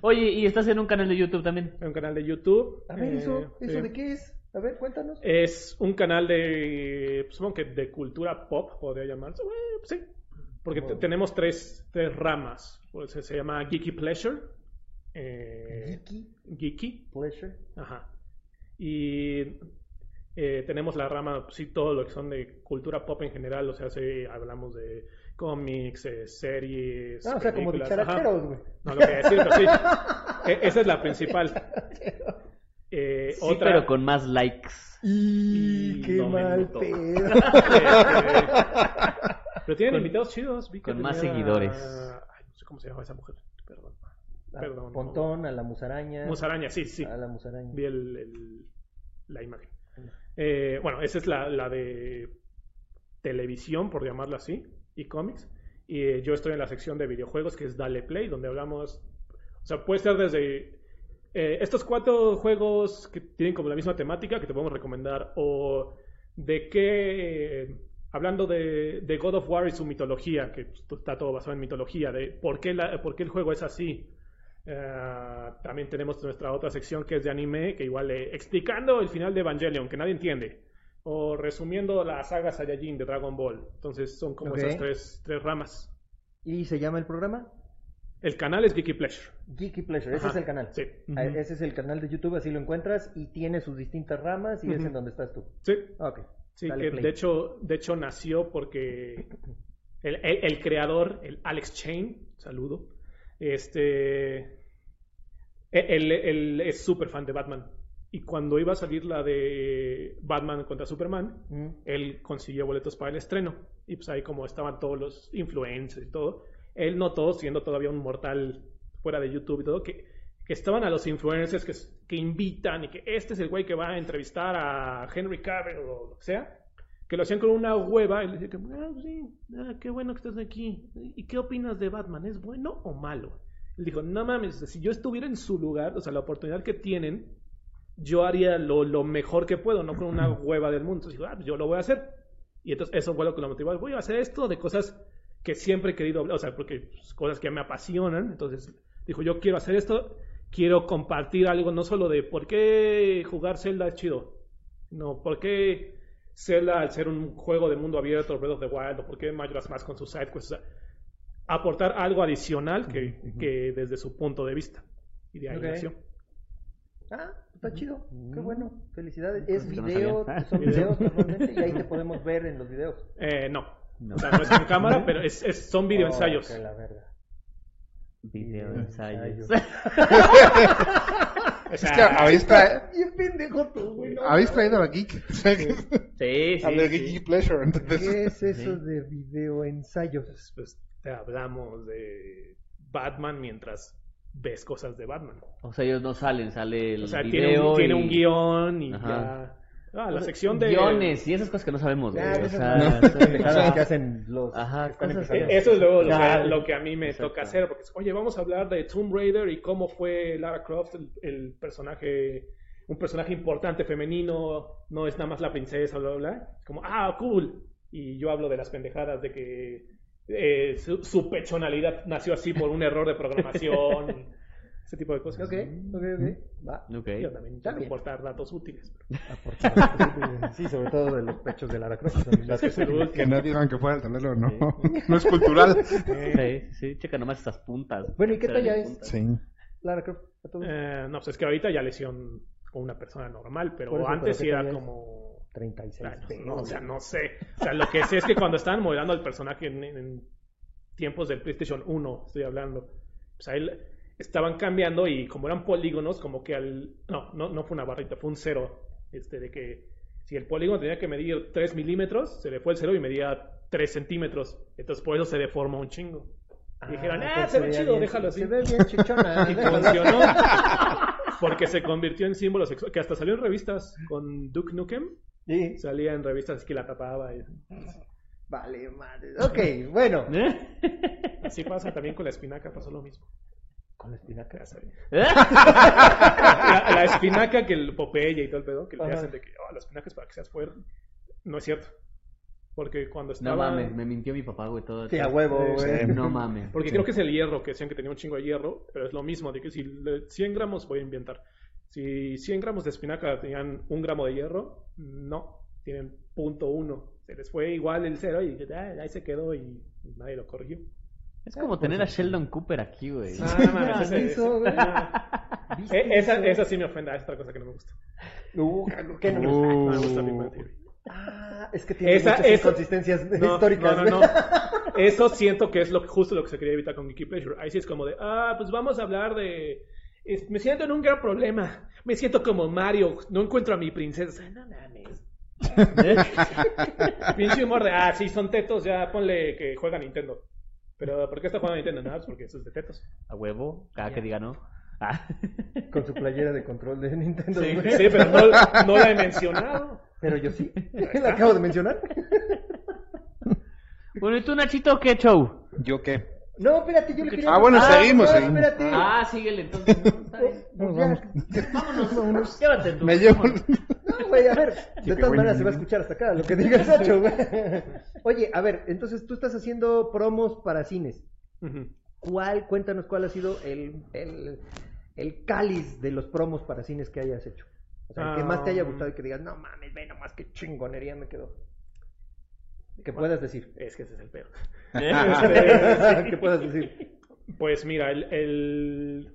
Oye, y estás en un canal de YouTube también. En un canal de YouTube. A ver, eh, ¿eso, ¿eso sí. de qué es? A ver, cuéntanos. Es un canal de, pues, supongo que de cultura pop, podría llamarse. Bueno, sí. Porque tenemos tres, tres ramas. Pues, se, se llama Geeky Pleasure. eh, Geeky Geeky. Pleasure. Ajá. Y eh, tenemos la rama, pues, sí, todo lo que son de cultura pop en general. O sea, sí, hablamos de cómics, eh, series. Ah, o sea, como películas, dicharacheros, güey. No lo quería decir, pero sí. E- esa es la principal. Eh, Sí, otra. pero con más likes. Y Y qué no mal pedo. Pero tienen Con- invitados chidos. vi que con más tenía- seguidores. Ay, no sé cómo se llama esa mujer. Perdón. A Perdón, Pontón, a la musaraña. Musaraña, sí, sí. A la musaraña. Vi el, el- la imagen. Eh, bueno, esa es la, la de televisión, por llamarla así, y cómics. Y eh, yo estoy en la sección de videojuegos, que es Dale Play, donde hablamos. O sea, puede ser desde. eh, estos cuatro juegos que tienen como la misma temática que te podemos recomendar, o de qué. Hablando de, de God of War y su mitología, que está todo basado en mitología, de por qué, la, por qué el juego es así. Eh, también tenemos nuestra otra sección que es de anime, que igual eh, explicando el final de Evangelion, que nadie entiende. O resumiendo la saga Saiyajin de Dragon Ball. Entonces son como Ok. esas tres, tres ramas. ¿Y se llama el programa? El canal es Geeky Pleasure. Geeky Pleasure. Ese Ajá, es el canal. sí. Ah, Ujú. Ese es el canal de YouTube, así lo encuentras y tiene sus distintas ramas y es Ujú. en donde estás tú. Sí, Ok. Sí Dale que play. de hecho, de hecho nació porque el, el- el creador, el Alex Chain, saludo, este, él, él es súper fan de Batman. Y cuando iba a salir la de Batman contra Superman, Mm. él consiguió boletos para el estreno. Y pues ahí como estaban todos los influencers y todo, él notó, siendo todavía un mortal fuera de YouTube y todo, que, que estaban a los influencers que, que invitan y que este es el güey que va a entrevistar a Henry Cavill o lo que sea, que lo hacían con una hueva y le decían, ah, sí, ah, qué bueno que estás aquí. ¿Y qué opinas de Batman? ¿Es bueno o malo? Él dijo, no mames, si yo estuviera en su lugar, o sea, la oportunidad que tienen, yo haría lo, lo mejor que puedo, no con una hueva del mundo. Entonces dijo, ah, pues yo lo voy a hacer. Y entonces eso fue lo que lo motivó. Voy a hacer esto de cosas que siempre he querido hablar, o sea, porque pues, cosas que me apasionan. Entonces dijo, yo quiero hacer esto, quiero compartir algo, no solo de por qué jugar Zelda es chido, no, por qué Zelda al ser un juego de mundo abierto, Breath of the Wild, o por qué Majora's Mask con sus sidequests, o sea, aportar algo adicional que, que desde su punto de vista. Y de ahí Ok. nació. Ah, está chido. Qué bueno. Felicidades. Es no video, son videos normalmente y ahí te podemos ver en los videos. Eh, no. No. O sea, no es con cámara, pero es, es- son videoensayos. Oh, la verga. Video ensayos. O Es que habéis, tra- Bien pendejo tú, güey. no habéis traído a la geek. Sí, sí. a la sí. geeky pleasure. Entonces, ¿Qué es eso Sí. de video ensayos? pues, pues, te hablamos de Batman mientras ves cosas de Batman. O sea, ellos no salen, sale el O sea, video tiene, un, tiene y- un guion y Ajá. ya. Ah, la sección de. Guiones y esas cosas que no sabemos. Ya, o sea, no, que hacen los Ajá, que Eso es luego lo, que, lo que a mí me exacto. toca hacer, porque, oye, vamos a hablar de Tomb Raider y cómo fue Lara Croft, el, el personaje, un personaje importante femenino, no es nada más la princesa, bla, bla, bla. Como, ah, cool. Y yo hablo de las pendejadas de que eh, su, su pechonalidad nació así por un error de programación, ese tipo de cosas. Ok, ok, ok. Va. Ok. Yo también Está tengo que bien. aportar datos útiles. Aportar. Sí, sobre todo de los pechos de Lara Croft. que no digan que fuera el tablero, no. No es cultural. Sí, sí, sí, checa nomás estas puntas. Bueno, ¿y qué talla es? Sí. Lara Croft. a todos. Eh, no, pues es que ahorita ya lesión con una persona normal, pero eso, antes sí ¿qué era como 36 años. ¿no? O sea, no sé. O sea, lo que sé es que cuando estaban modelando el personaje en, en tiempos del PlayStation 1, estoy hablando, pues ahí le- estaban cambiando y como eran polígonos, como que al... No, no, no fue una barrita, fue un cero. Este, de que si el polígono tenía que medir 3 milímetros, se le fue el cero y medía 3 centímetros. Entonces por eso se deforma un chingo. Y dijeron, ah, pues se ve chido, bien- déjalo así. Se ve bien chichona. Y funcionó. Porque se convirtió en símbolo sexual. Que hasta salió en revistas con Duke Nukem. Sí. Salía en revistas que la tapaba. y- Vale, madre. Ok, bueno. ¿Eh? Así pasa también con la espinaca, pasó lo mismo. Con la espinaca. Ya sabes. La, la espinaca que el Popeye y todo el pedo, que le Ajá. hacen de que oh, la espinaca es para que seas fuerte. No es cierto. Porque cuando No estaba. mames, me mintió mi papá, güey, todo. Sí, a huevo, Sí, güey. No mames. Porque creo que es el hierro, que decían que tenía un chingo de hierro, pero es lo mismo, de que si le- 100 gramos, voy a inventar, si 100 gramos de espinaca tenían un gramo de hierro, no, tienen punto uno. Se les fue igual el cero y ah, ahí se quedó y nadie lo corrigió. Es como tener a Sheldon Cooper aquí, güey. No mames, ese- Eso, güey. ese- ¿Viste Eh, esa, eso? esa sí me ofende, es otra cosa que no me gusta. Uh, ¿qué no? No me gusta Big Bang Theory. Ah, es que tiene Esa- muchas esa- inconsistencias No, históricas. no, no, no. Eso siento que es lo, justo lo que se quería evitar con Geeky Pleasure. Ahí sí es como de, ah, pues vamos a hablar de... es- me siento en un gran problema. Me siento como Mario. No encuentro a mi princesa. No mames. Pinche humor de, ah, sí, son tetos. Ya ponle que juega Nintendo. Pero ¿por qué está jugando Nintendo? Nada, porque eso es de tetos. A huevo, cada que diga no. Ah. Con su playera de control de Nintendo. Sí, güey. sí, pero no, no la he mencionado. Pero yo sí. La acabo de mencionar. Bueno, ¿y tú, Nachito, qué show? ¿Yo qué? No, espérate, yo le quería. Ah, bueno, seguimos, no, seguimos. espérate. Ah, síguele entonces. No. Pues. Vámonos, vámonos. Llévate tu. Me llevo. Güey, a ver, de todas maneras se va a escuchar hasta acá lo que diga el Sacho, güey. Oye, a ver, entonces tú estás haciendo promos para cines. ¿Cuál, cuéntanos cuál ha sido el, el, el cáliz de los promos para cines que hayas hecho? O sea, el que más te haya gustado y que digas, no mames, ve nomás qué chingonería me quedó. Que puedas decir. Es que ese es el peor. que puedas decir. Pues mira, el, el,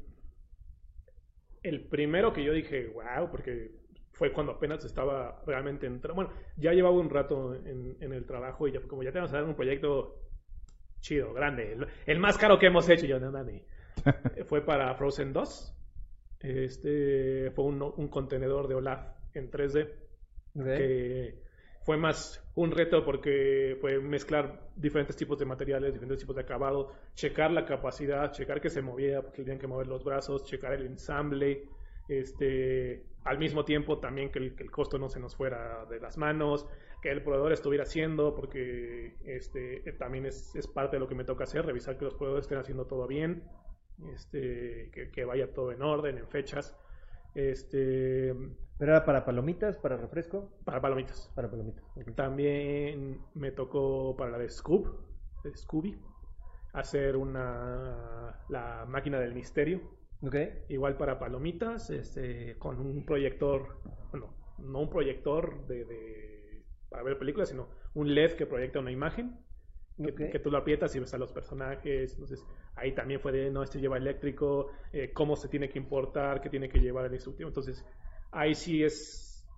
el primero que yo dije, wow, porque fue cuando apenas estaba realmente entrando. Bueno, ya llevaba un rato en, en el trabajo y ya como ya tenemos que dar un proyecto chido, grande, el, el más caro que hemos hecho. Yo, no mames. fue para Frozen 2. Este fue un, un contenedor de Olaf en 3D Ok. que fue más un reto porque fue mezclar diferentes tipos de materiales, diferentes tipos de acabado, checar la capacidad, checar que se movía, porque tenían que mover los brazos, checar el ensamble, este, al mismo tiempo también que el, que el costo no se nos fuera de las manos, que el proveedor estuviera haciendo, porque este, también es, es parte de lo que me toca hacer, revisar que los proveedores estén haciendo todo bien, este, que, que vaya todo en orden, en fechas. Este, ¿Pero era para palomitas, para refresco? para palomitas. Para palomitas. ok. También me tocó para la de Scoob, de Scooby, hacer una la máquina del misterio, Ok. igual para palomitas, este, con un proyector, bueno, no un proyector de, de- para ver películas, sino un LED que proyecta una imagen. Que, Ok. que tú lo aprietas y ves a los personajes. Entonces, ahí también fue de, no, este lleva eléctrico, eh, cómo se tiene que importar, qué tiene que llevar el instructivo. Entonces, ahí sí es,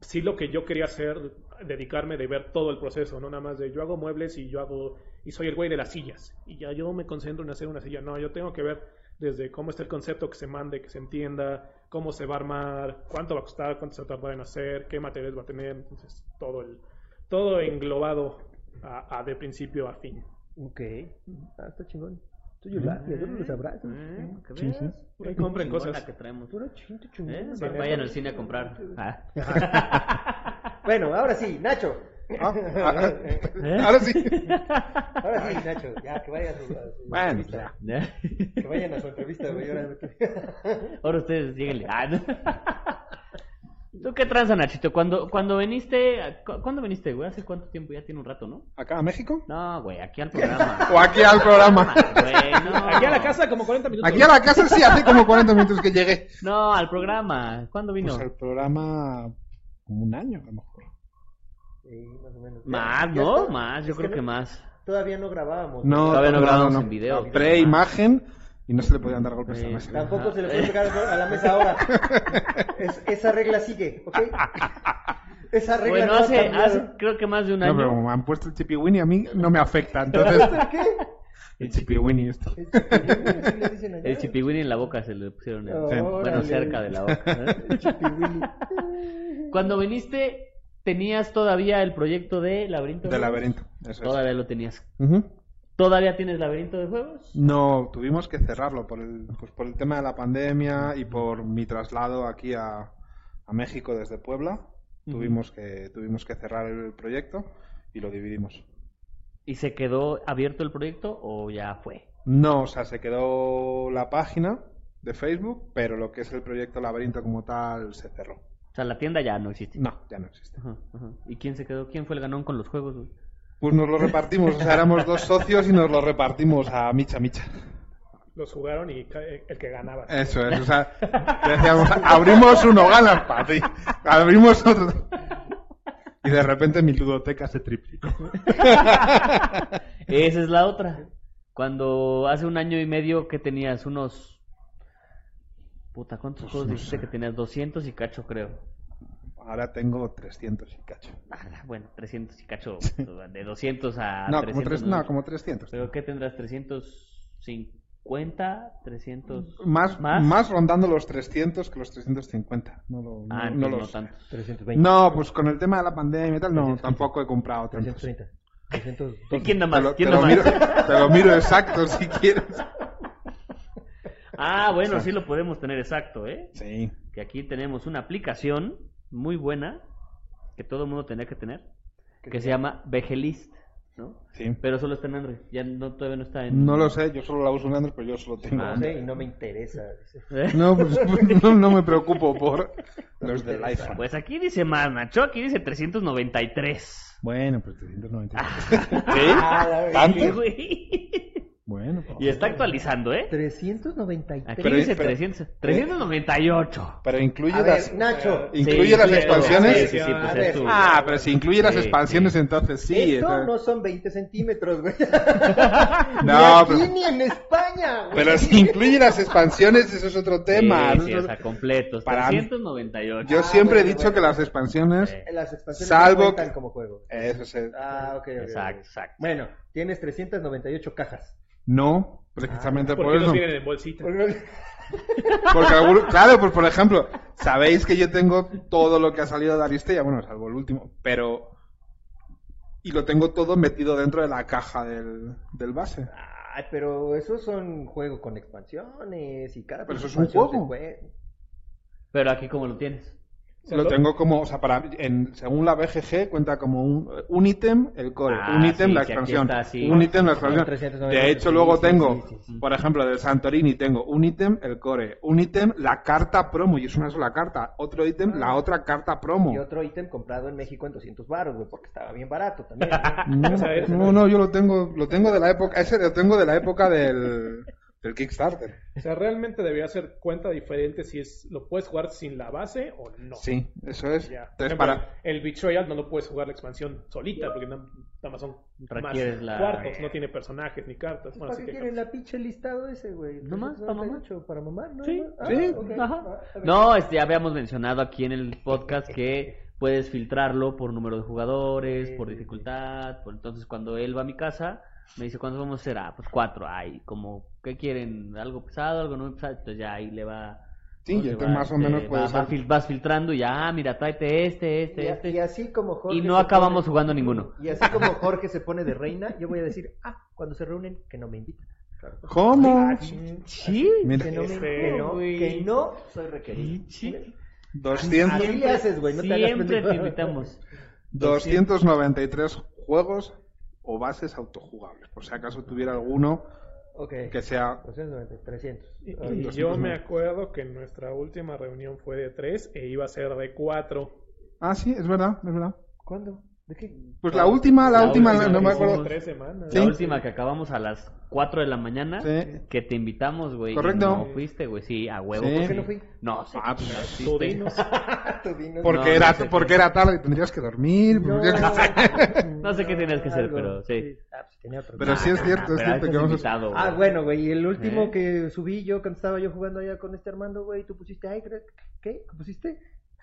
sí lo que yo quería hacer, dedicarme de ver todo el proceso, no nada más de yo hago muebles y yo hago, y soy el güey de las sillas. Y ya yo me concentro en hacer una silla. No, yo tengo que ver desde cómo está el concepto que se mande, que se entienda, cómo se va a armar, cuánto va a costar, cuánto se va a tardar en hacer, qué materiales va a tener. Entonces, todo el, todo englobado a, a de principio a fin. Ok. Ah, está chingón. Tú, Yolanda, tú no lo sabrás. Eh, para que Sí, veas, sí. pura Ahí compren cosas. que traemos. Puro chinto chingón. ¿Eh? Sí. Vayan al cine a comprar. Ah. Bueno, ahora sí, Nacho. Ah, ah, ¿Eh? Ahora sí. Ahora sí, Nacho. Ya, que vayan a su, a su Bueno, entrevista. ¿Ya? Que vayan a su entrevista, güey. Ahora... Ahora ustedes díganle. Ah, no. ¿Tú qué tranza, Nachito? Cuando, cuando viniste, cu- ¿cuándo viniste, güey? ¿Hace cuánto tiempo? Ya tiene un rato, ¿no? ¿Acá a México? No, güey, aquí al programa. ¿O aquí al programa? Güey, no. Aquí a la casa como 40 minutos. Aquí a la casa sí, hace como 40 minutos que llegué. No, al programa. ¿Cuándo vino? Pues al programa como un año, a lo mejor. Sí, más o menos. Ya- Más, ya ¿no? está. Más, yo Es creo no- que más. Todavía no grabábamos. No, Todavía no no, grabamos no. en video. Pre-imagen y no se le podían dar golpes a la mesa. Tampoco se le puede pegar a la mesa ahora. Es- esa regla sigue, ¿ok? Esa regla Bueno, no ha hace, creo que más de un No, año. pero como me han puesto el Chippy Winnie, a mí no me afecta. Entonces, ¿Qué? el Chippy Winnie esto. El chipiwili, ¿sí le dicen allá? El chipiwini en la boca se le pusieron. en- Órale. Bueno, cerca de la boca. ¿eh? El. Cuando viniste, ¿tenías todavía el proyecto de Laberinto De Juegos? laberinto. Eso es. Todavía lo tenías. ¿Todavía tienes Laberinto de Juegos? No, tuvimos que cerrarlo por el, pues por el tema de la pandemia y por mi traslado aquí a, a México desde Puebla. Tuvimos que tuvimos que cerrar el proyecto y lo dividimos. ¿Y se quedó abierto el proyecto o ya fue? No, o sea, se quedó la página de Facebook, pero lo que es el proyecto Laberinto como tal se cerró. O sea, la tienda ya no existe. No, ya no existe. Ajá, ajá. ¿Y quién se quedó? ¿Quién fue el ganón con los juegos? güey? Pues nos lo repartimos, o sea, éramos dos socios y nos lo repartimos a micha micha. Los jugaron y ca- el que ganaba. Eso es, o sea, decíamos, abrimos uno, ganas para ti. Abrimos otro. Y de repente mi ludoteca se triplicó. Esa es la otra. Cuando hace un año y medio que tenías unos... Puta, ¿cuántos Pues juegos no dijiste sé. que tenías? 200 y cacho, creo. Ahora tengo 300 y cacho. Ah, bueno, 300 y cacho. De 200 a No, como, 300. tres, no, como 300. ¿Pero qué tendrás? ¿350? ¿300? Más, ¿Más? más rondando los 300 que los 350. No, lo, no, Ah, no no, los- tantos. 320. No, pues con el tema de la pandemia y tal, no, 330. tampoco he comprado tantos. 330. 312. ¿Y quién da Te más? lo, ¿Quién te lo miro, te lo miro exacto si quieres. Ah, bueno, sí lo podemos tener exacto, ¿eh? Sí. Que aquí tenemos una aplicación muy buena que todo el mundo tenía que tener, que se llama Vegelist, ¿no? Sí. Pero solo está en Android, ya no, todavía no está en... No lo sé, yo solo la uso en Android, pero yo solo tengo. Ah, No sé, y no me interesa. ¿Eh? No, pues no, no me preocupo por los del iPhone. Pues aquí dice más, Nacho, aquí dice 393. Bueno, pues 390. Ah, la ¿Sí? verdad. ¿Tanto? Bueno, pues. Y está actualizando, ¿eh? 393. Aquí Pero- dice pero- 300, 398. Pero incluye A ver, las. Nacho. ¿Incluye Sí, las incluye- expansiones? Sí, sí, sí, pues es ver. tu- Ah, pero si incluye las Sí, expansiones, sí. entonces sí. Esto no son 20 centímetros, güey. No, ni aquí pero- ni en España, güey. Pero si incluye las expansiones, eso es otro tema. Sí, sí, Eso- o sea, completos. Para mí- 398. Yo Ah, siempre he bueno, dicho bueno. que las expansiones. Sí. Las expansiones Salvo no cuentan que- como juego. Eso se. Ah, ok, ok. Exacto, ok. exacto. Bueno, tienes 398 cajas. No, precisamente ¿Por por qué los eso. tienen en bolsita? Porque claro, pues por ejemplo, sabéis que yo tengo todo lo que ha salido de Aristella, bueno, salvo el último, pero y lo tengo todo metido dentro de la caja del, del base. Ay, pero esos son juegos con expansiones y cada Pero eso es un juego. Pero aquí, ¿cómo lo tienes? Lo tengo como, o sea, para, en, según la BGG cuenta como un, un ítem el core, Ah, un ítem sí, la expansión, está un ítem la expansión. 390, De hecho, sí, luego tengo, por ejemplo, del Santorini tengo un ítem el core, un ítem la carta promo y es una sola carta, otro ítem la otra carta promo. Y otro ítem comprado en México en 200 baros, güey, porque estaba bien barato también. ¿no? No, no, yo lo tengo, lo tengo de la época, ese lo tengo de la época del, del Kickstarter. O sea, realmente debería ser cuenta diferente si es lo puedes jugar sin la base o no. Sí, eso es. Ya. Entonces, ejemplo, para, El Beach Royale no lo puedes jugar la expansión solita porque no- nada más son más la- cuartos, no tiene personajes ni cartas. Bueno, ¿Para qué que quieren la pinche listado ese, güey? ¿No más? ¿Para mamar? 398, ¿Para mamar? ¿no? Sí, Ah, sí. Ajá. Ah. No, este, ya habíamos mencionado aquí en el podcast que puedes filtrarlo por número de jugadores, por dificultad. Por, entonces, cuando él va a mi casa, me dice, ¿cuántos vamos a hacer? Ah, pues cuatro. Ay, como, ¿qué quieren? ¿Algo pesado? ¿Algo no pesado? Entonces ya ahí le va... Sí, ¿no? y Le entonces más o este, menos va- puede va fil- vas filtrando y ya, ah, mira, tráete este, este, Y, a- este. y así como Jorge Y no acabamos pone- jugando ninguno. Y así como Jorge se pone de reina, yo voy a decir, ah, cuando se reúnen, que no me invitan. ¿cómo? Sí. Mira, Que no, me, Este, que no, que no soy requerido. Sí. 200, Así le haces, güey, no te hagas Siempre te pendejo. invitamos. 293 juegos o bases autojugables. Por si acaso tuviera alguno Ok. que sea 290, 300. Y, y 200 yo me acuerdo que nuestra última reunión fue de tres e iba a ser de cuatro. Ah, sí, es verdad, es verdad. ¿Cuándo? ¿De qué? Pues la última, la, La última, última no me que acuerdo. Tres semanas. Sí. La última que acabamos a las 4 de la mañana, Sí. que te invitamos, güey. y Correcto. No fuiste, güey, sí, a huevo. Sí. que ¿Por qué no fui? No sé. Ah, pues, no dinos. Tú dinos. Porque, No, era, no sé. porque era tarde y tendrías que dormir. No, porque- No sé qué tenías que hacer, algo. pero sí. Ah, pues tenía otro. Pero Ah, sí es cierto, es cierto que vamos a... invitado, Ah, bueno, güey, y el último ¿Eh? que subí yo cuando estaba yo jugando allá con este Armando, güey, tú pusiste, ay, ¿qué? ¿Qué pusiste?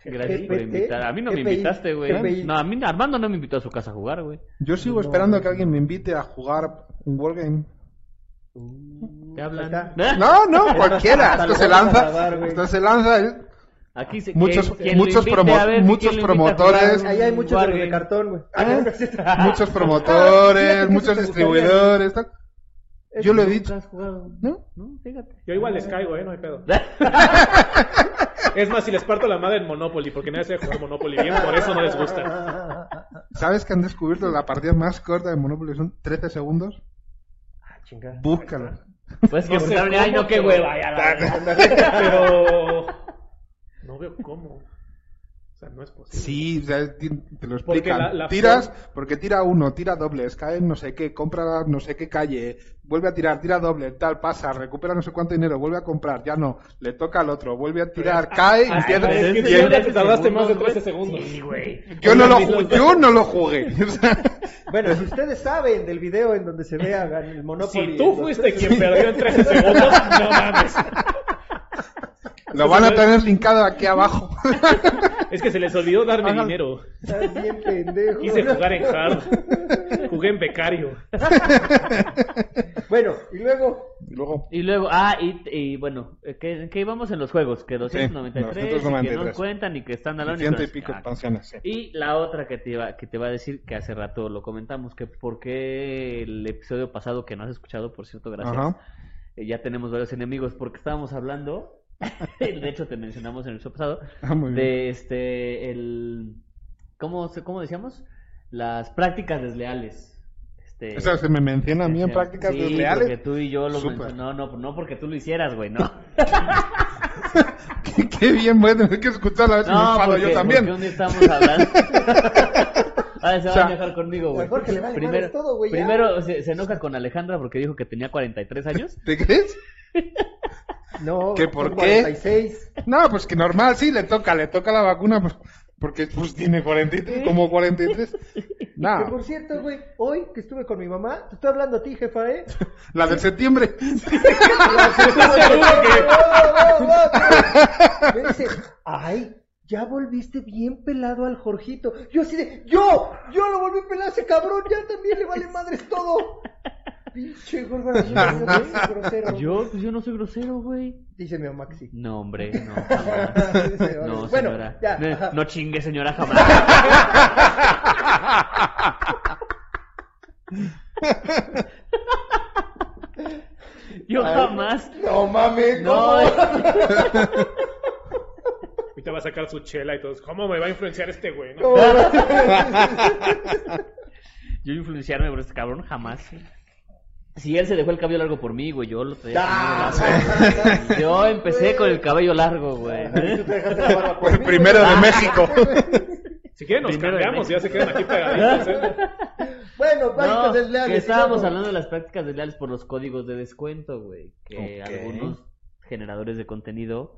Gracias por invitar. A mí no me invitaste, güey. No, a mí Armando no me invitó a su casa a jugar, güey. Yo sigo No, esperando no, que alguien me invite a jugar un Wargame. ¿Qué hablan? Está. No, no, cualquiera. Esto se lanza. grabar, güey. Esto se lanza. ¿eh? Aquí se, Muchos- muchos invite, promo- a ver, muchos ¿quién lo invita a jugar promotores. Ahí hay muchos de cartón, güey. Ah. Muchos promotores, muchos te distribuidores. tal. Yo lo he ¿Nunca dicho. has jugado? ¿No? No, fíjate. Yo igual les caigo, ¿eh? No hay pedo. Es más, si les parto la madre en Monopoly, porque nadie sabe jugar Monopoly bien, por eso no les gusta. ¿Sabes que han descubierto la partida más corta de Monopoly son 13 segundos? Ah, chingada. Búscalo. Pues que No sé ay, no, qué hueva, ya la- Pero no veo cómo. Sea, no es posible. Sí, o sea, te lo Porque explican. la- la Tiras, porque tira uno, tira dobles, cae en no sé qué, compra no sé qué calle, vuelve a tirar, tira doble, tal, pasa, recupera no sé cuánto dinero, vuelve a comprar, ya no, le toca al otro, vuelve a tirar, cae y Ay, pierde. es que y sí, el- ya te tardaste más de güey. 13 segundos. Sí, güey. yo, no lo, yo no lo jugué. Bueno, si ustedes saben del video en donde se ve a el Monopoly. Si tú fuiste quien perdió en 13 segundos, no mames. Lo van a tener linkado aquí abajo. Es que se les olvidó darme Ajá. dinero. Estás bien pendejo. Quise jugar en hard. Jugué en becario. Bueno, y luego. Y luego, Y luego, ah, y, y bueno, que, que íbamos en los juegos, que 293, y que 293. no cuentan y que están al y ciento y pico expansiones. sí. Y la otra que te iba, que te iba a decir, que hace rato lo comentamos, que por qué el episodio pasado, que no has escuchado, por cierto, gracias, Ajá. eh, ya tenemos varios enemigos, porque estábamos hablando, de hecho te mencionamos en el episodio pasado, Ah, muy bien. de este, el, ¿cómo, se- cómo decíamos? Las prácticas desleales. Este, O sea, se me menciona a mí en prácticas sí, desleales. porque tú y yo lo mencionamos. No, no, no porque tú lo hicieras, güey, no. Qué, qué bien, voy a tener que escucharlo a ver si me No, porque, yo también. día estamos hablando. Ahora se va O sea, a enojar conmigo, güey. A Jorge le vale Primero, madres todo, güey, primero se, se enoja con Alejandra porque dijo que tenía 43 años. ¿Te crees? No, ¿Que por son qué? 46. No, pues que normal, sí, le toca, le toca la vacuna, pues, porque pues tiene 43, como 43. Que No, por cierto, güey, hoy que estuve con mi mamá, te estoy hablando a ti, jefa, ¿eh? la de septiembre. Me dice, ay, ya volviste bien pelado al Jorgito. Yo así de, yo, yo lo volví pelado a ese cabrón, ya también le vale madres todo. Pinche gordo, grosero. Yo, pues yo no soy grosero, güey. Dice mi sí. No, hombre, no. jamás. Dice, No, bueno, señora. ya. No, chingue, señora, jamás. Yo jamás. No mames, No. Ahorita va a sacar su chela y todos. ¿Cómo me va a influenciar este güey? no? Yo influenciarme por este cabrón, jamás. Si él se dejó el cabello largo por mí, güey, yo lo traía Ah, largo. Yo empecé con el cabello largo, güey. Tú te dejaste la barba por El mí, primero de México. Si quieren, nos Primero cambiamos. Ya se quedan aquí pegaditos. ¿eh? Bueno, prácticas No, desleales. que estábamos sigamos. hablando de las prácticas desleales por los códigos de descuento, güey. Que Ok. algunos generadores de contenido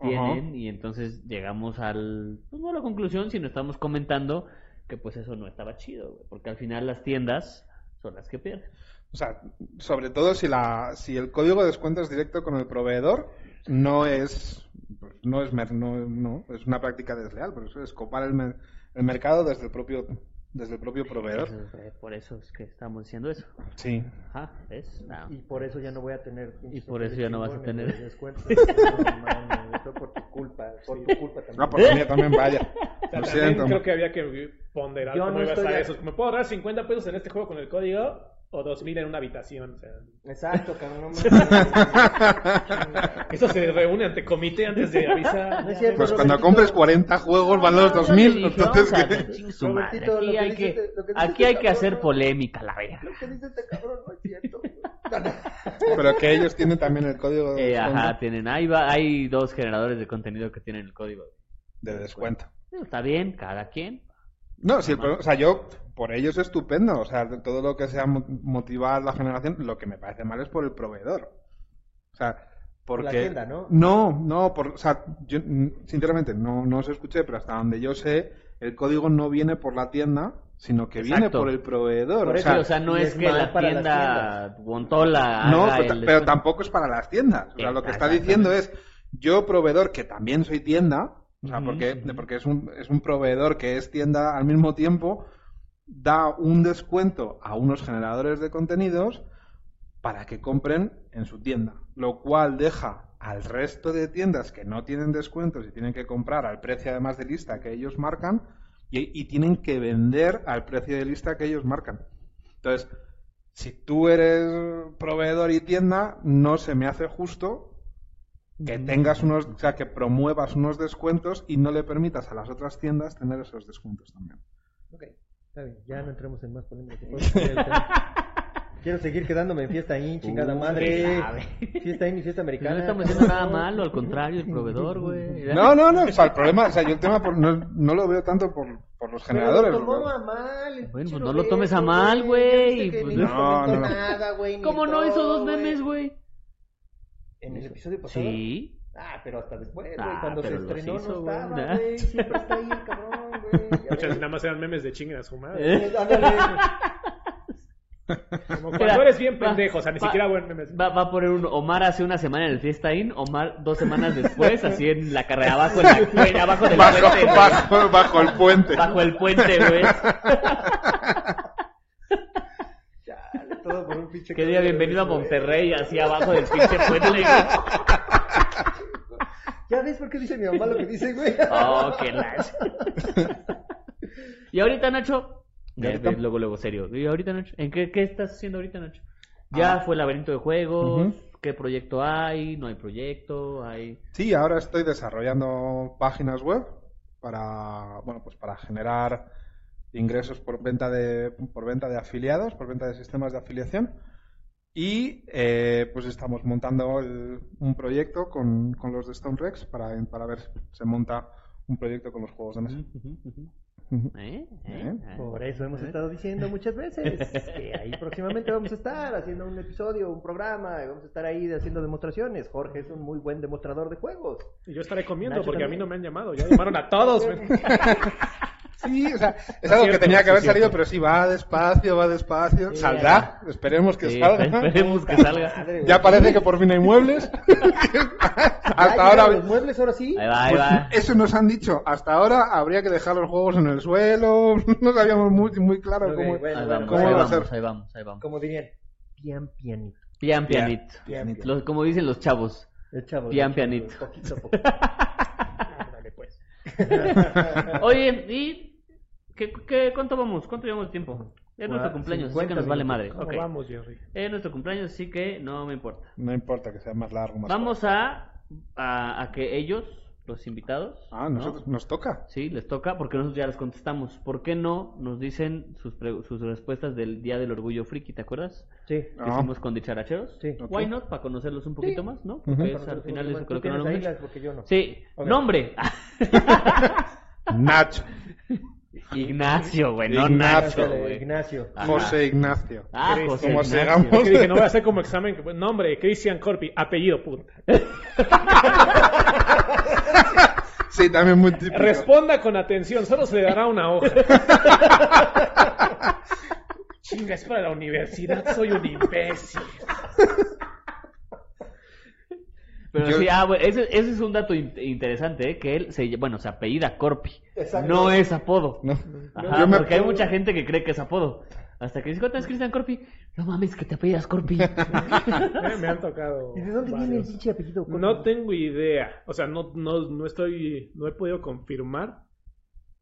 tienen y entonces llegamos al, pues no a la conclusión, sino estamos comentando que pues eso no estaba chido, güey. Porque al final las tiendas son las que pierden. O sea, sobre todo si la si el código de descuento es directo con el proveedor, no es pues, no es mer- no, no, es una práctica desleal, pero eso es copar el, mer- el mercado desde el propio desde el propio proveedor. Eh, por eso es que estamos diciendo eso. Sí. Ajá, ¿ves? No. Y por eso ya no voy a tener. Y por eso ya no vas a tener. descuentos. No, fue por tu culpa. Por tu culpa también. No, por la mía también vaya. O sea, Lo también siento. creo que había que ponderar Yo cómo no iba a de- eso. ¿Me puedo ahorrar 50 pesos en este juego con el código? O 2000 en una habitación. O sea, Exacto, cabrón. Eso se reúne ante comité antes de avisar. No es cierto. Pues cuando Robertito. compres 40 juegos van los 2000, entonces Aquí hay que, este- aquí hay este que hacer cabrón. polémica, la verga. Lo que dice este cabrón no es cierto. Pero que ellos tienen también el código de Eh, ajá, tienen, ahí va, hay dos generadores de contenido que tienen el código. De descuento. Está bien, cada quien. No, sí, el problema- o sea, yo, por ellos es estupendo. O sea, de todo lo que sea mo- motivar la generación, lo que me parece mal es por el proveedor. O sea, porque... la tienda, ¿no? No, no, por, o sea, yo, sinceramente, no, no os escuché, pero hasta donde yo sé, el código no viene por la tienda, sino que viene por el proveedor. Por o eso, sea, o sea, no es, es que la tienda Guantola no, pero, el pero descuento. tampoco es para las tiendas. O sea, lo que está diciendo es, yo proveedor, que también soy tienda, o sea, porque, porque es, un, es un proveedor que es tienda al mismo tiempo, da un descuento a unos generadores de contenidos para que compren en su tienda, lo cual deja al resto de tiendas que no tienen descuentos y tienen que comprar al precio además de lista que ellos marcan y, y tienen que vender al precio de lista que ellos marcan. Entonces, si tú eres proveedor y tienda, no se me hace justo que tengas unos, o sea, que promuevas unos descuentos y no le permitas a las otras tiendas tener esos descuentos también. Ok, está bien. Ya no entremos en más polémica. Podemos cambiar el tema. Quiero seguir quedándome en fiesta ahí, chingada madre. Fiesta ahí, mi fiesta No americana. estamos haciendo nada malo, al contrario, el proveedor, güey. No, no, no, o sea, el problema, o sea, yo el tema por- no, no lo veo tanto por, por los Pero generadores. lo tomó ¿no? a mal. Bueno, pues no lo tomes a mal, güey, pues no, no, no. nada, güey. ni ¿Cómo no hizo dos memes, güey? En el episodio pasado. Sí. Ah, pero hasta después, güey. Ah, cuando se estrenó hizo, no güey. estaba, güey. Siempre está ahí el cabrón, güey. Muchas nada más eran memes de chinguen a su madre. Eh, ándale. Como Mira, cuando eres bien va- pendejo, o sea, ni va- siquiera buen memes. Va, va a poner un Omar hace una semana en el Fiesta Inn, Omar dos semanas después, así en la carrera abajo, en la, abajo del Bajo, puente, bajo, bajo el puente. Bajo el puente, güey. Un pinche diga cabrón, bienvenido a. Monterrey, así abajo del pinche puente. ¿Ya ves por qué dice mi mamá lo que dice, güey? Oh, qué lacho. Y ahorita, Nacho, luego, luego, serio. ¿Y ahorita, Nacho? ¿En qué, qué estás haciendo ahorita, Nacho? Ya Ah. fue el laberinto de juegos, Ujú. ¿qué proyecto hay? ¿No hay proyecto? ¿Hay...? Sí, ahora estoy desarrollando páginas web para, bueno, pues para generar ingresos por venta de, por venta de afiliados, por venta de sistemas de afiliación. Y eh, pues estamos montando el- un proyecto con, con los de Stone Rex para, para ver si se monta un proyecto con los juegos de mesa. ¿Eh? ¿Eh? ¿Eh? Por eso hemos ¿Eh? estado diciendo muchas veces que ahí próximamente vamos a estar haciendo un episodio, un programa, y vamos a estar ahí haciendo demostraciones. Jorge es un muy buen demostrador de juegos. Y yo estaré comiendo Nacho porque a también. mí no me han llamado. Ya llamaron a todos. Sí, o sea, es algo que tenía que haber sí salido, cierto. pero sí, va despacio, va despacio. Sí, Saldrá, esperemos que Sí, salga. esperemos que salga. Madre, güey. Ya parece que por fin hay muebles. ¿Ya Hasta ahora, los muebles ahora sí? Ahí va, ahí Pues va. eso nos han dicho. Hasta ahora habría que dejar los juegos en el suelo. No sabíamos muy, muy claro cómo. bueno, Ahí vamos, ¿cómo ahí va a vamos, ser? ahí vamos, ahí vamos. Como dirían, pian pianito. Pian pianito. Pian, pianito. Los- como dicen los chavos. El chavo. Pian el chavo, pianito. Poquito a poquito. Ándale, pues. Oye, ¿y qué, qué, cuánto vamos? ¿Cuánto llevamos de tiempo? Es nuestro cumpleaños, así 50 que nos vale madre. minutos. ¿Cómo Ok. vamos, Jerry? Es nuestro cumpleaños, así que no me importa. No importa que sea más largo, más Vamos a, a, a que ellos, los invitados. Ah, ¿no? nosotros, nos toca. Sí, les toca, porque nosotros ya les contestamos. ¿Por qué no nos dicen sus, pre- sus respuestas del Día del Orgullo Friki, ¿te acuerdas? Sí. Que Ah. hicimos con dicharacheros. Sí. Ok. Why not? Para conocerlos un poquito Sí. más, ¿no? Porque es, Para al nosotros, final eso creo que no lo no. Sí, Ok. nombre. Nacho. Ignacio, güey, no Ignacio, Nacho, güey. Ignacio. José Ignacio. Ah, Chris, José como Ignacio. dije, no voy a hacer como examen. que- Nombre, Christian Corpi. Apellido, punta. Sí, también muy típico. Responda con atención, solo se le dará una hoja. Chinga, es para la universidad, soy un imbécil. Pero Yo- sí, ah, bueno, ese, ese es un dato in- interesante, ¿eh? que él se, bueno, se apellida Corpi. Exacto. No es apodo. No. Ajá, Yo me porque hay mucha gente que cree que es apodo. Hasta que dice, ¿cuánto es Cristian Corpi? No mames, que te apellidas Corpi. Me, me han tocado. ¿Y de dónde viene el varios. pinche apellido? No tengo idea. O sea, no, no, no estoy. No he podido confirmar.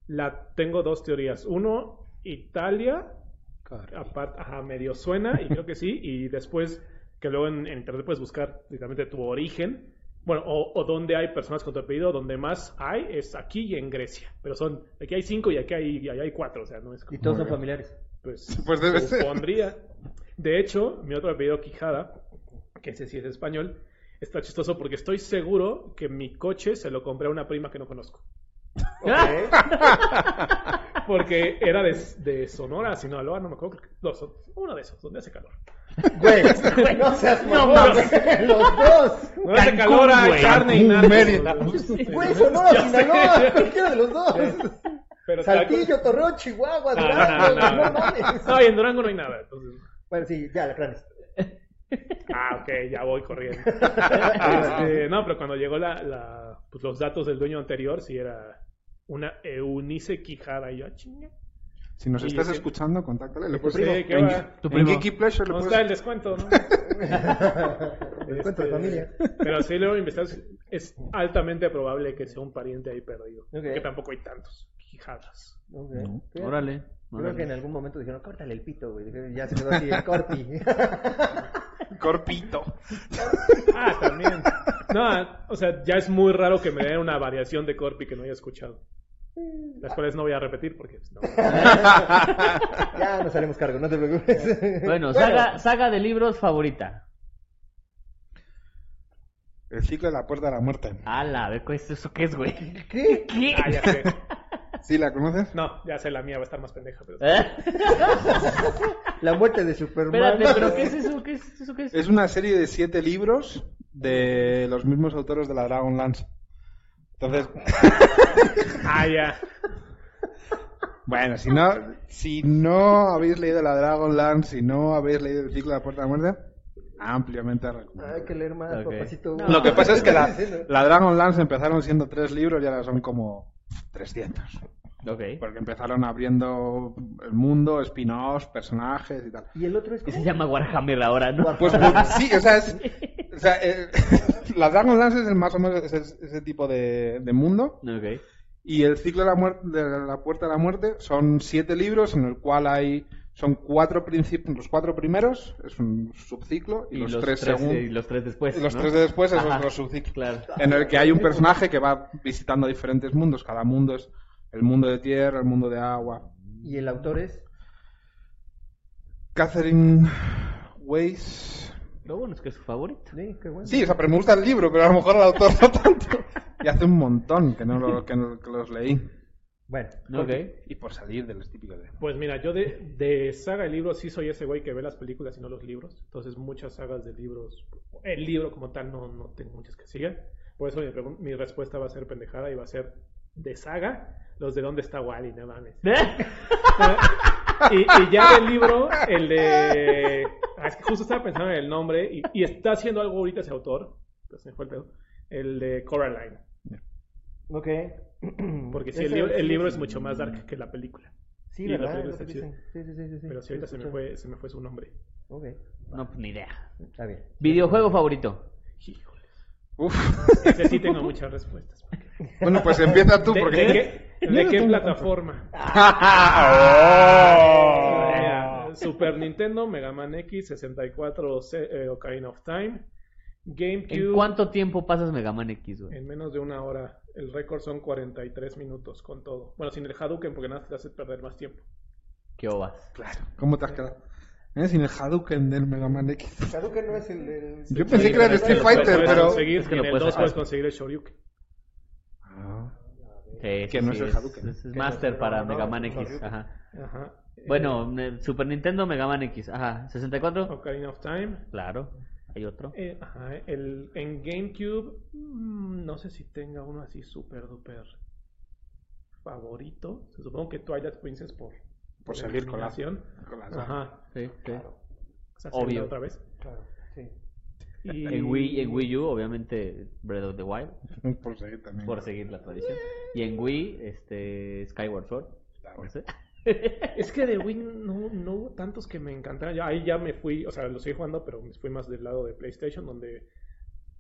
La, tengo dos teorías. Uno, Italia. Aparte, ajá, medio suena, y creo que sí. Y después, que luego en, en internet puedes buscar literalmente tu origen. Bueno, o, o donde hay personas con tu apellido, donde más hay es aquí y en Grecia. Pero son, aquí hay cinco y aquí hay, y hay cuatro. O sea, no es como. Y todos son familiares. Pues, Pues debe ser. De hecho, mi otro apellido Quijada, que ese sí es español, está chistoso porque estoy seguro que mi coche se lo compré a una prima que no conozco. Porque era de, de Sonora, Sinaloa, no me acuerdo. no, uno de esos, donde hace calor. Güey, no seas No mames. Los dos. Donde hace calor güey. carne y nada. Güey, Sonora. Sinaloa. Cualquiera de los dos. Pero Saltillo, Torreón, Chihuahua, No, Durango. no, no, no. No mames. No, y en Durango no hay nada. Entonces... Bueno, sí, ya, la cranes. Ah, ok, ya voy corriendo. Este, no, pero cuando llegó la, la- pues los datos del dueño anterior, sí era una Eunice Quijada. Y yo, "Ah, chinga. Si nos Y estás escuchando, contáctale. Le puedes. Sí, ¿qué en, en primo. Geeky Pleasure le ¿Cómo puedes- está el descuento, no? Descuento de Este, familia. Pero sí, luego investigas, es altamente probable que sea un pariente ahí perdido. Ok. Que tampoco hay tantos Quijadas. Ok. No. Fíjate. Creo que en algún momento dijeron, córtale el pito, güey. Ya se quedó así el corpi. Corpito. Ah, también. No, o sea, ya es muy raro que me den una variación de Corpi que no haya escuchado. Las cuales no voy a repetir porque pues, no. ya nos haremos cargo, no te preocupes. Bueno, saga, saga de libros favorita. El ciclo de la puerta de la muerte. Ala, a ver, ¿qué es eso qué es, güey? ¿Qué? ¿Qué? Ah, ya sé. ¿Sí la conoces? No, ya sé, la mía va a estar más pendeja. Pero... ¿Eh? La muerte de Superman. Espérate, pero ¿qué es eso? ¿Qué es eso? ¿Qué es? Es una serie de siete libros de los mismos autores de la Dragonlance. Entonces, Ah, ya. bueno, si no, si no habéis leído la Dragonlance, si no habéis leído el ciclo de la puerta de la muerte, ampliamente recomendado. Hay que leer más, papacito. No. Lo que pasa es que la, la Dragonlance empezaron siendo tres libros y ahora son como 300. Ok. Porque empezaron abriendo el mundo, spin-offs, personajes y tal. Y el otro es Y se llama Warhammer ahora, ¿no? Pues, pues, sí, o sea, es, o sea eh, la Dragonlance es el más o menos ese, ese tipo de, de mundo. Ok. Y el ciclo de la, muerte, de la puerta de la muerte son siete libros en el cual hay son cuatro principios, los cuatro primeros es un subciclo y, Y los, tres, segun- y los tres después. y los ¿no? tres de después es Ajá. otro subciclo. Claro. En el que hay un personaje que va visitando diferentes mundos. Cada mundo es el mundo de tierra, el mundo de agua. Y el autor es. Catherine Weiss. Lo bueno es que es su favorito. Sí, qué bueno. Sí, o sea, pero me gusta el libro, pero a lo mejor el autor no tanto. Y hace un montón que no lo- que no- que los leí. Bueno, Ok. Y por salir de los típicos de... Pues mira, yo de, de saga de libros sí soy ese güey que ve las películas y no los libros. Entonces muchas sagas de libros, el libro como tal no, no tengo muchas que sigan. Por eso mi, respuesta va a ser pendejada y va a ser de saga, los de dónde está Wally, no mames. y, y ya del libro, el de... ah, es que justo estaba pensando en el nombre y, y está haciendo algo ahorita ese autor, pues se me fue el pedo, el de Coraline. ok. Porque sí, el, libro, el libro es mucho más dark que la película. Sí, y la ¿verdad? película. Sí, sí, sí, sí, sí. Pero sí, ahorita se me, fue, se me fue su nombre. Ok, No, pues ni idea. está bien. Videojuego favorito. Híjole. Uf. Ese sí tengo muchas respuestas. Bueno, pues empieza tú, ¿De, porque... de qué, de qué plataforma? ¡Oh! Super Nintendo, Mega Man X, 64, se- eh, Ocarina of Time, GameCube. ¿En cuánto tiempo pasas Mega Man X, güey? En menos de una hora. El récord son 43 minutos con todo. Bueno, sin el Hadouken, porque nada te hace perder más tiempo. ¿Qué ovas? Claro. ¿Cómo te has quedado? ¿Eh? Sin el Hadouken del Mega Man X. Hadouken no es el del... Yo pensé que era de Street Fighter, pero- Es que lo en el puedes 2 sacar. puedes conseguir el Shoryuken. Ah. Sí, Que sí, no sí, es el Hadouken. Es, es Master no para no, Mega Man X. Ajá. Ajá. Bueno, eh, Super Nintendo, Mega Man X. Ajá. Eh, ¿64? Ocarina of Time. Claro. Hay otro. Eh, ajá, el, en GameCube, mm, no sé si tenga uno así súper duper favorito. Se supongo que Twilight Princess por, Por seguir con la- con Ajá. Sí, sí. O sea, Obvio. Otra vez. Claro, sí. Y... En Wii, en Wii U, obviamente, Breath of the Wild, Por seguir también. por seguir la tradición. Y en Wii, este, Skyward Sword. Sé. Es que de Wii no, no hubo tantos que me encantaran. Ahí ya me fui, o sea, lo seguí jugando, pero me fui más del lado de PlayStation, donde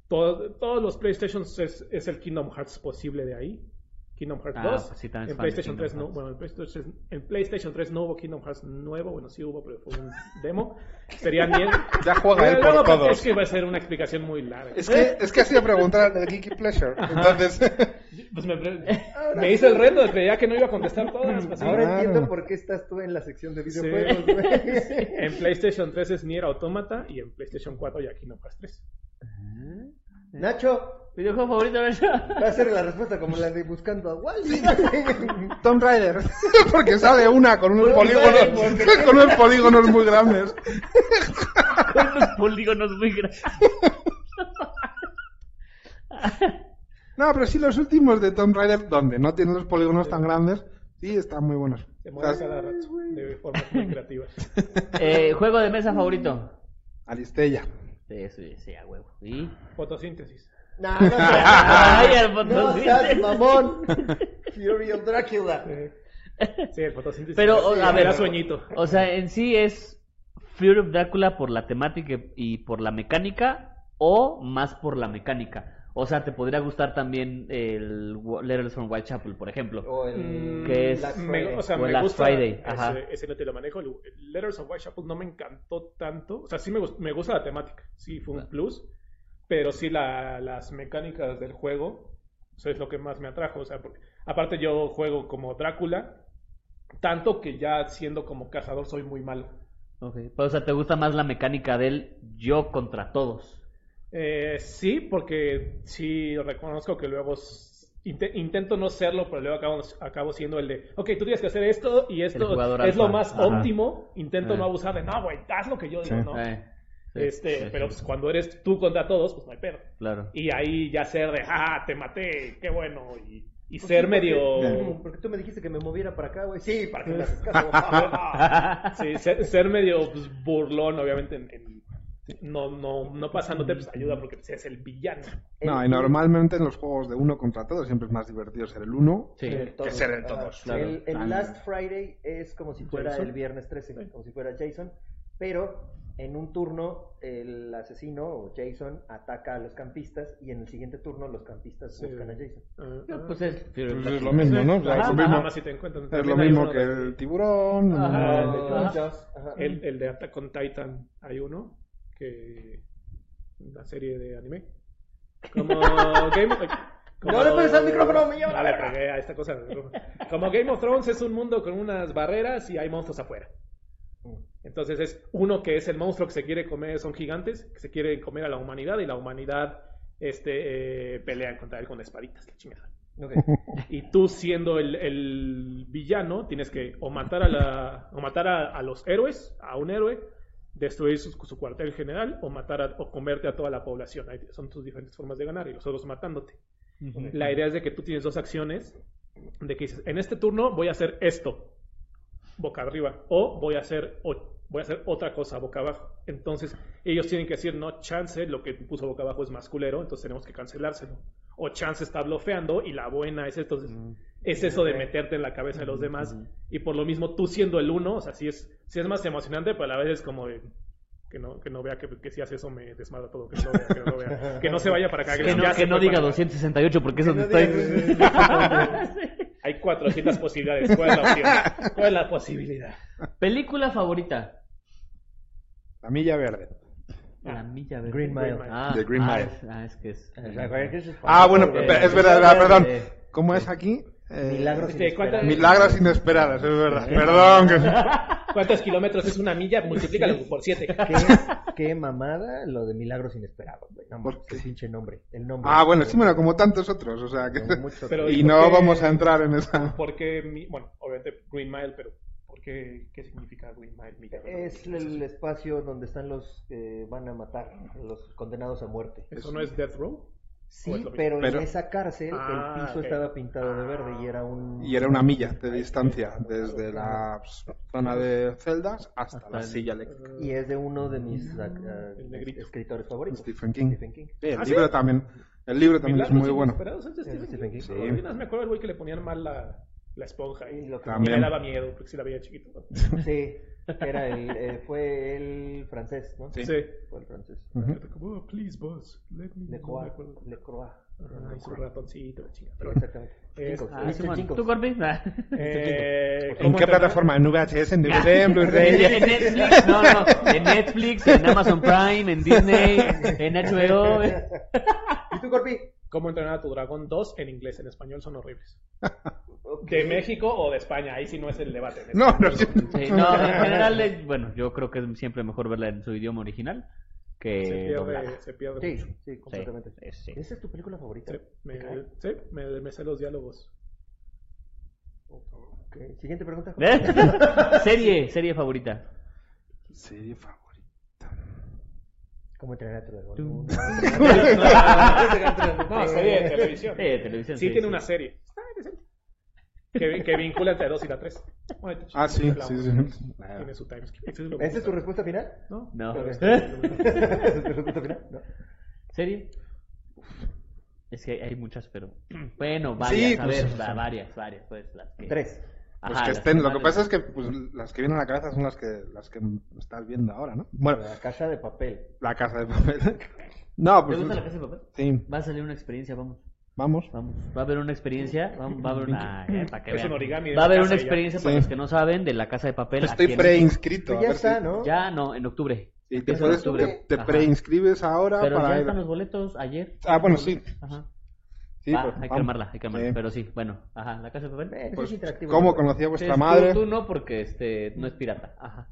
todo- todos los PlayStations es, es el Kingdom Hearts posible de ahí. Kingdom Hearts Ah, 2. pues sí, también es en PlayStation Kingdom 3 no, bueno, en PlayStation, en PlayStation 3 no hubo Kingdom Hearts nuevo, bueno, sí hubo, pero fue un demo. Sería Nier. Ya juega él por todos. Es que va a ser una explicación muy larga. Es que, es que hacía preguntar de Geeky Pleasure. Entonces, Pues me, me hice el reto, creía que no iba a contestar todas. así. Ahora Claro. entiendo por qué estás tú en la sección de Sí. videojuegos, güey. En PlayStation 3 es Nier Automata y en PlayStation 4 ya Kingdom Hearts 3. Nacho, ¿Videojuego favorito, va a ser la respuesta como la de buscando a Wally. Tomb Raider. Porque sale una con unos polígonos, con unos polígonos muy grandes. Con unos polígonos muy grandes. No, pero sí los últimos de Tomb Raider, donde no tienen los polígonos tan grandes, sí están muy buenos. Se mueve Estás- cada rato de formas muy creativas. Eh, ¿Juego de mesa favorito? Aristella. Sí, sí, sí, a huevo. ¿Y? Fotosíntesis. No, no, Ay, el no fotosíntesis. seas mamón. Fury of Dracula. Sí, el fotosíntesis. Pero, Sí, a ver, era sueñito. O sea, en sí es Fear of Drácula por la temática y por la mecánica o más por la mecánica. O sea, te podría gustar también el Wa- Letters from Whitechapel, por ejemplo. O el Mm, que es- Black me- Friday. o sea, O me Last gusta Friday, ajá. ese, ese no te lo manejo. El Letters of Whitechapel no me encantó tanto. O sea, sí me, gust- me gusta la temática. Sí, fue un plus. Pero sí la- las mecánicas del juego. Eso es lo que más me atrajo. O sea, porque, aparte yo juego como Drácula. Tanto que ya siendo como cazador soy muy malo. Ok, o sea, te gusta más la mecánica del yo contra todos. Eh, sí, porque sí reconozco que luego intento no serlo, pero luego acabo, acabo siendo el de, ok, tú tienes que hacer esto y esto es lo más Ajá. óptimo. Intento Eh. no abusar de, no, güey, haz lo que yo digo, Sí. ¿no? Eh, sí, este, sí, pero pues, cuando eres tú contra todos, pues no hay pedo. Claro. Y ahí ya ser de, ah, te maté, qué bueno, y, y Pues ser sí, medio... Porque, porque tú me dijiste que me moviera para acá, güey. Sí, para que me haces caso. Sí, ser, ser medio pues, burlón, obviamente, en- en- no, no, no pasándote, pues ayuda porque pues, es el villano. No, y normalmente en los juegos de uno contra todos siempre es más divertido ser el uno. Sí. El todos. ser el todos, claro. El, el Tan- Last Friday es como si fuera Jason. el viernes 13, como si fuera Jason, pero en un turno el asesino o Jason ataca a los campistas y en el siguiente turno los campistas Sí. buscan a Jason. Ah, No, ah. Pues es Pues es lo mismo, ¿no? Ajá, es lo mismo, más si te encuentras. es lo También hay mismo uno que de- el tiburón. Ajá. El de ajá. El, el de Attack on Titan, hay uno que. La serie de anime. Como Game of No le pones al micrófono, me lleva la No le pegué a esta cosa. Como Game of Thrones es un mundo con unas barreras y hay monstruos afuera. Entonces es uno que es el monstruo que se quiere comer, son gigantes, que se quiere comer a la humanidad y la humanidad este, eh, pelean contra él con espaditas, la chingada. Y tú siendo el, el villano, tienes que o matar a la, o matar a, a los héroes, a un héroe, destruir su, su cuartel general, o matar a- o comerte a toda la población. Ahí son tus diferentes formas de ganar y los otros matándote. La idea es de que tú tienes dos acciones, de que dices, en este turno voy a hacer esto, boca arriba, o voy a hacer, o voy a hacer otra cosa boca abajo. Entonces ellos tienen que decir, no, chance, lo que puso boca abajo es más culero, entonces tenemos que cancelárselo. O chance está blofeando y la buena es esto. Entonces, es eso de meterte en la cabeza de los demás. Y por lo mismo, tú siendo el uno, o sea, sí es, sí es más emocionante, pero a la vez es como de, que no, que no vea que, que si hace eso me desmadra todo, que no vea, que no, vea. Que no se vaya para acá. Que no, que no diga para acá. 268 porque eso no estoy... diga- Hay 400 posibilidades. ¿Cuál es la opción? ¿Cuál es la posibilidad? Película favorita. La milla verde. La milla verde. Green Mile. Ah, The Green ah, Mile. es- ah, es que es. Ah, bueno, Eh, es verdad, perdón. eh, ¿Cómo es aquí? Eh, Milagros Este, ¿cuántas- inesperados. Milagros inesperados, es verdad. Perdón. que- ¿Cuántos kilómetros es una milla? Multiplícalo por 7. ¿Qué, qué mamada lo de milagros inesperados, güey. No, ¿Por qué pinche nombre. El nombre. Ah, bueno, sí, bueno, como tantos otros, o sea que... Pero-. Y ¿por no qué? vamos a entrar en esa... Porque, bueno, obviamente Green Mile, pero ¿por qué? ¿Qué significa Green Mile? Es el espacio donde están los que van a matar, los condenados a muerte. ¿Eso no es Death Row? Sí, pero, Pero- en esa cárcel Ah, el piso ok. estaba pintado de verde y era un... Y era una milla de distancia desde la zona de celdas hasta, Hasta la el- silla eléctrica. Y es de uno de mis negrito. escritores favoritos. Stephen King. Stephen King. Sí, el ¿Ah, libro también. El libro también es muy bueno. ¿es Stephen Stephen King? Sí. Me acuerdo del güey que le ponían mal la, la esponja y, Y lo que- y También. me daba miedo porque si la veía chiquito. Sí, era el, eh, fue el francés, ¿no? Sí. Sí. Fue el francés. Ujú. Como, "Oh, please, boss, let me... Le Croix. Le Croix. Y su ratoncito, la chingada. Pero exactamente. Es- Ah. Jingles. ¿Tú, Corby? Ah. Eh, ¿En ¿cómo qué plataforma? ¿En VHS? ¿En DVD? ¿En En, Blu-ray? en Netflix, no, no, en Netflix, en Amazon Prime, en Disney, en HBO. ¿Y tú, Corpi? ¿Cómo entrenar a tu dragón 2 en inglés? En español son horribles. ¿De México o de España? Ahí sí no es el debate. No, no, sí. Sí, no, en general, bueno, yo creo que es siempre mejor verla en su idioma original Se que doblada. pierde, se pierde Sí, mucho. sí, completamente. sí, sí. ¿Esa es tu película favorita? Sí, me, sí, me, me sé los diálogos. Ok. Siguiente pregunta. ¿Eh? serie, serie favorita. Serie favorita. ¿Cómo entrenar a tu dragón? No, serie de televisión. Sí, de televisión. Sí, tiene una serie. Está decente. Que, que vincula entre 2 y la 3. Ah, sí, sí, sí. Tiene su timeskip. ¿Esa es tu respuesta final? ¿No? No. ¿Esa es tu respuesta final? No. ¿Serie? Es que hay muchas, pero. Bueno, varias, Sí, a pues, ver, va- varias, varias, pues. Las que... Tres. Pues Ajá, que estén, lo que pasa es que pues, las que vienen a la cabeza son las que, las que estás viendo ahora, ¿no? Bueno, La casa de papel. la casa de papel. No, ¿Te pues. gusta la casa de papel? Sí, Va a salir una experiencia, vamos. vamos. Vamos. Va a haber una experiencia. Va, va a haber una. eh, para que Es vean. un origami Va a haber una experiencia para Sí. los que no saben de la casa de papel. Estoy en- preinscrito. A ya está, si- ¿no? Ya no, en octubre. Y te, puedes, octubre. te, te preinscribes ahora Pero para ya ir. están los boletos ayer. Ah, bueno, sí. Ajá. Sí, Va, pues, hay que armarla, hay que armarla. Sí. Pero sí, bueno, ajá, la casa de papel. Eh, Pues, es interactivo. ¿Cómo ¿no? conocía a vuestra Sí, tú- madre? Tú, no, porque este no es pirata. Ajá.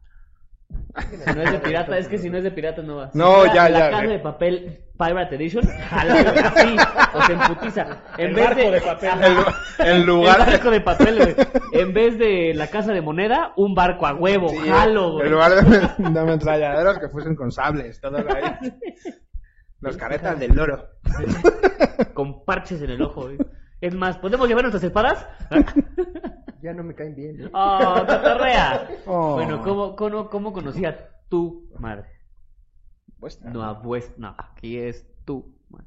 Si no es de pirata, es que si no es de pirata no va. Si No, fuera ya, la ya, casa eh. de papel Pirate Edition, jala, así, o se emputiza. En El vez barco de papel. Ajá. En El lugar de, barco de papel, güey. En vez de la casa de moneda, un barco a huevo, sí, jalo, güey. en lugar de, de ametralladeros que fuesen con sables, todos ahí. Los caretas del loro. Con parches en el ojo, güey. Es más, ¿podemos llevar nuestras espadas? Ya no me caen bien. ¿eh? ¡Oh, catarrea! Oh. Bueno, ¿cómo, cómo, ¿cómo conocía tu madre? Vuestra. No, a vuestra. No, aquí es tu madre.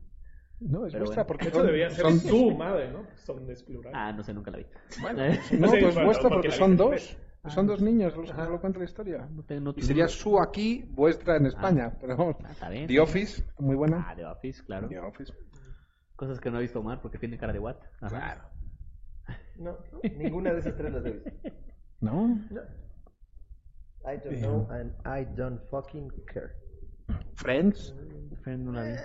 No, es Pero vuestra bueno. porque De hecho, son, debería ser son- tu madre, ¿no? Son es plural. Ah, no sé, nunca la vi. Bueno, Eh, no, Sí, pues bueno, vuestra porque porque son viste dos. Son dos niños los que lo cuenta la historia. no te- no- Y sería su aquí, vuestra en España. Pero vamos. Ah, está bien. The Office, muy buena. Ah, The Office, claro. The Office. Cosas que no he visto Omar porque tiene cara de what. Ajá. Claro. No, ninguna de esas tres las he visto. ¿No? I don't know and I don't fucking care. Friends. Friend, no la vi.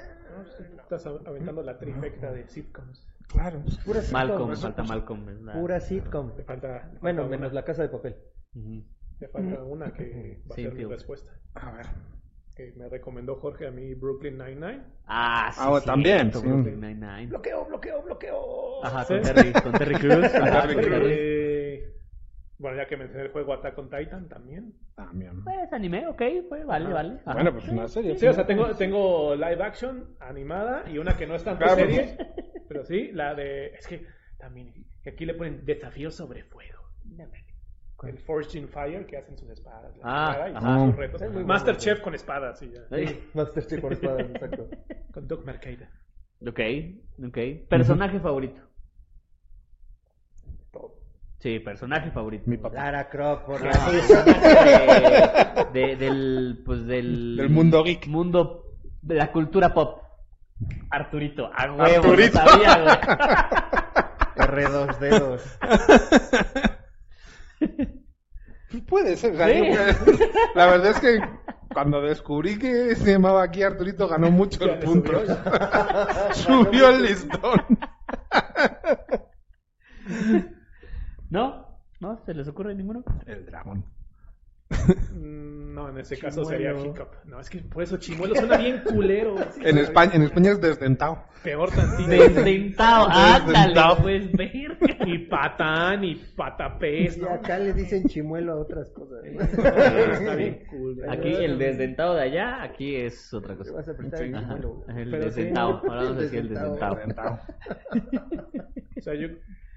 Sí, Estás aventando la trifecta de sitcoms. Claro. Pura sitcom. Malcolm, eso, falta Malcolm. es la- Pura sitcom. Te falta, te falta Bueno, una, menos la casa de papel. Ujú. te falta una que va a Sí, ser mi respuesta. A ver. Que me recomendó Jorge a mí Brooklyn Nine-Nine. Ah, sí. Ah, bueno, también, sí. Brooklyn Nine-Nine. Bloqueo, bloqueo, bloqueo. Ajá, Sí. con Terry, con Terry Crews. Ajá, Terry con Crews. Terry. Eh, bueno, ya que mencioné el juego Attack on Titan también. También. Pues anime, ok, pues vale, vale. Ajá. Bueno, pues una serie. Sí, o sea, tengo, tengo live action animada y una que no es tanto Claro. serie. Pero sí, la de. Es que también. aquí le ponen desafío sobre fuego. El Forged in Fire que hacen sus espadas. Ah, chingada, y ajá. sus retos. Es muy bueno. Masterchef con espadas, sí, ya. Sí. Masterchef por espadas, exacto. Con Doc Mercader. Ok, ok. Personaje favorito. Sí, personaje favorito. Mi papá. Lara Croft, por No, la... de, de- del, pues del... Del mundo geek. Mundo de la cultura pop. Arturito, a huevo, Arturito. lo sabía, güey. R2D2. Puede ser. o sea, Sí. yo- la verdad es que cuando descubrí que se llamaba aquí Arturito, ganó muchos puntos. subió. Subió el listón. ¿No? ¿No? ¿Se les ocurre ninguno? El dragón. Mm, No, en ese caso Chimuelo. sería Hiccup. No, es que por eso Chimuelo suena bien culero. En España, en España es desdentado. Peor tantito. Desdentado. Ándale, pues, verga. Y patán y patapés. Y ¿no? acá le dicen chimuelo a otras cosas. Está bien. Aquí el desdentado de allá, aquí es otra cosa. vas a prestar el chimuelo. El desdentado. Ahora vamos a decir el. Desdentado. O sea, yo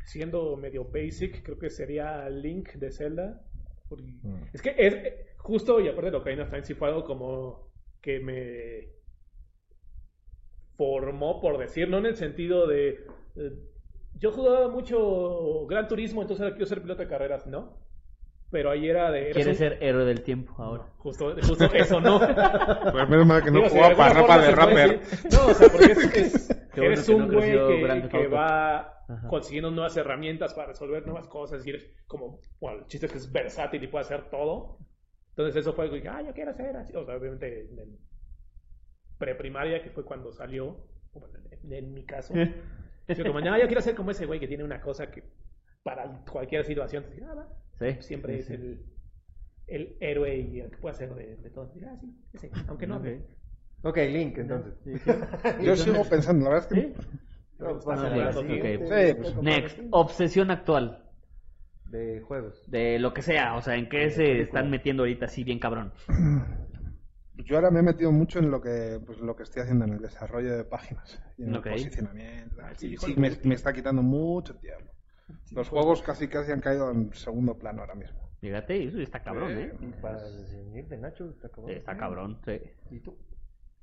siendo medio basic, creo que sería Link de Zelda. Porque- Mm. Es que es justo, y aparte de Ocarina of Time, sí fue algo como que me formó, por decir, no en el sentido de. eh, yo jugaba mucho Gran Turismo, entonces ahora quiero ser piloto de carreras, ¿no? Pero ahí era de. Quiere un- ser héroe del tiempo ahora. Justo, justo eso, ¿no. Pues menos mal que no Digo, jugaba para ropa de rapper. decir- No, o sea, porque es, es- bueno que un güey que, que Auto. va Ajá. consiguiendo nuevas herramientas para resolver nuevas cosas. Y eres como, bueno, el chiste es que es versátil y puede hacer todo. Entonces eso fue algo que dije, ah, yo quiero hacer así. O sea, obviamente en, en preprimaria, que fue cuando salió, bueno, en, en mi caso. Yo como, no, yo quiero ser como ese güey que tiene una cosa que para cualquier situación, ah, va, Sí. siempre sí, es sí. el, el héroe y el que puede hacer de, de todo. Ah, sí, ese, aunque no. Ok. Ok, Link, entonces. Yo sigo pensando, la verdad es que ¿Sí? No, pasa. Sí, pues, Next. Obsesión actual. De juegos. De lo que sea. O sea, ¿en qué se están metiendo ahorita así bien cabrón? yo ahora me he metido mucho en lo que pues lo que estoy haciendo en el desarrollo de páginas y en el posicionamiento. Sí, Sí, me, me está quitando mucho tiempo. Los juegos casi casi han caído en segundo plano ahora mismo. Fíjate, eso está cabrón, ¿eh? Y para definir de Nacho, está cabrón. Sí, Está cabrón, sí. ¿Y tú?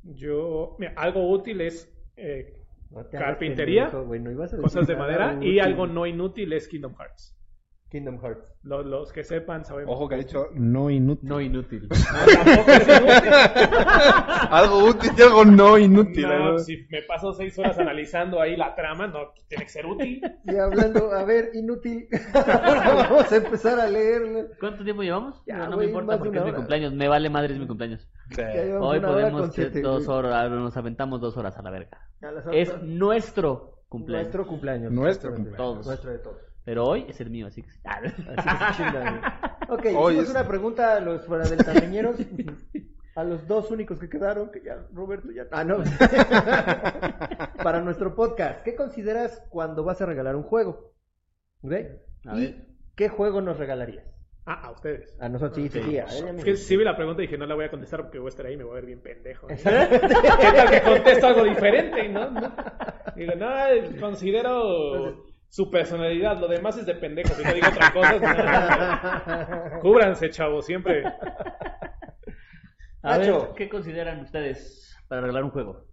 Yo, mira, algo útil es eh, No Carpintería, pendejo, no cosas de madera y algo no inútil es Kingdom Hearts. Kingdom Hearts. Los, los que sepan sabemos. Ojo que ha dicho no inútil. No inútil. No, tampoco es inútil. algo útil y algo no inútil. No, si me paso seis horas analizando ahí la trama, no tiene que ser útil. Y hablando, a ver, inútil. Vamos a empezar a leerlo. ¿Cuánto tiempo llevamos? Ya, no, no me importa porque es mi cumpleaños. Me vale madre, es mi cumpleaños. Sí. Hoy podemos siete, dos horas, nos aventamos dos horas a la verga. A Es nuestro cumpleaños. Nuestro cumpleaños. Nuestro cumpleaños. Nuestro de todos. Pero hoy es el mío, así que... Así chingan, güey. Ok, Hoy hicimos es- una pregunta a los fuera del tameñeros. A los dos únicos que quedaron, que ya Roberto ya. Ah, no. Para nuestro podcast, ¿qué consideras cuando vas a regalar un juego? ¿Ok? A ¿Y ver. qué juego nos regalarías? Ah, a ustedes. A nosotros, sí, sí, sí. a ella Es que sí vi la pregunta y dije, no la voy a contestar porque voy a estar ahí y me voy a ver bien pendejo. ¿Qué tal que contesto algo diferente, no? no? Digo, no, considero su personalidad, lo demás es de pendejo. Si no digo otra cosa, no. cúbranse, chavos, siempre. A ver. ¿qué consideran ustedes para regalar un juego?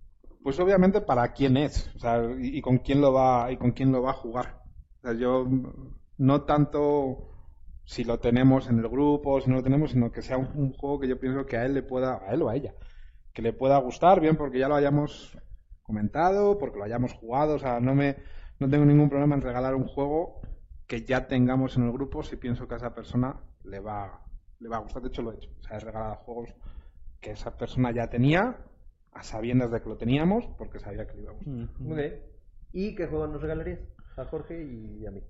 Pues obviamente para quién es, o sea, y, y con quién lo va y con quién lo va a jugar. O sea, yo no tanto si lo tenemos en el grupo, si no lo tenemos, sino que sea un, un juego que yo pienso que a él le pueda, a él o a ella, que le pueda gustar, bien porque ya lo hayamos comentado, porque lo hayamos jugado, o sea, no me no tengo ningún problema en regalar un juego que ya tengamos en el grupo si pienso que a esa persona le va le va a gustar. De hecho lo he hecho, o sea, he regalado juegos que esa persona ya tenía a sabiendas de que lo teníamos porque sabía que iba a gustar. Ok. ¿Y qué juego nos regalarías? A Jorge y a mí.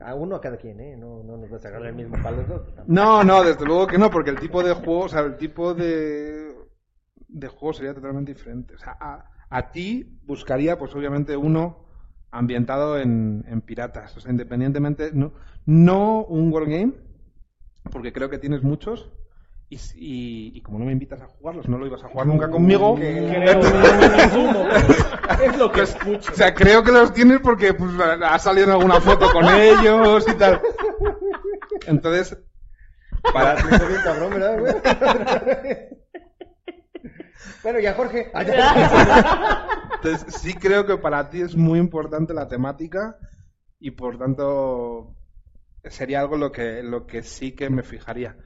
A uno a cada quien, ¿eh? No, no nos vas a regalar el mismo para los dos. No, no, desde luego que no, porque el tipo de juego, o sea, el tipo de, de juego sería totalmente diferente. O sea, a, a ti buscaría, pues obviamente, uno ambientado en, en piratas. O sea, independientemente, no, no un Wargame, porque creo que tienes muchos. Y, y, y como no me invitas a jugarlos, no lo ibas a jugar nunca conmigo. Creo. Es lo que escucho. O sea, creo que los tienes porque pues, ha salido en alguna foto con ellos y tal. Entonces, para, Está bien cabrón, ¿verdad, güey? Bueno, y a Jorge. Ah, ya. Entonces, sí creo que para ti es muy importante la temática y por tanto sería algo lo que, lo que sí que me fijaría.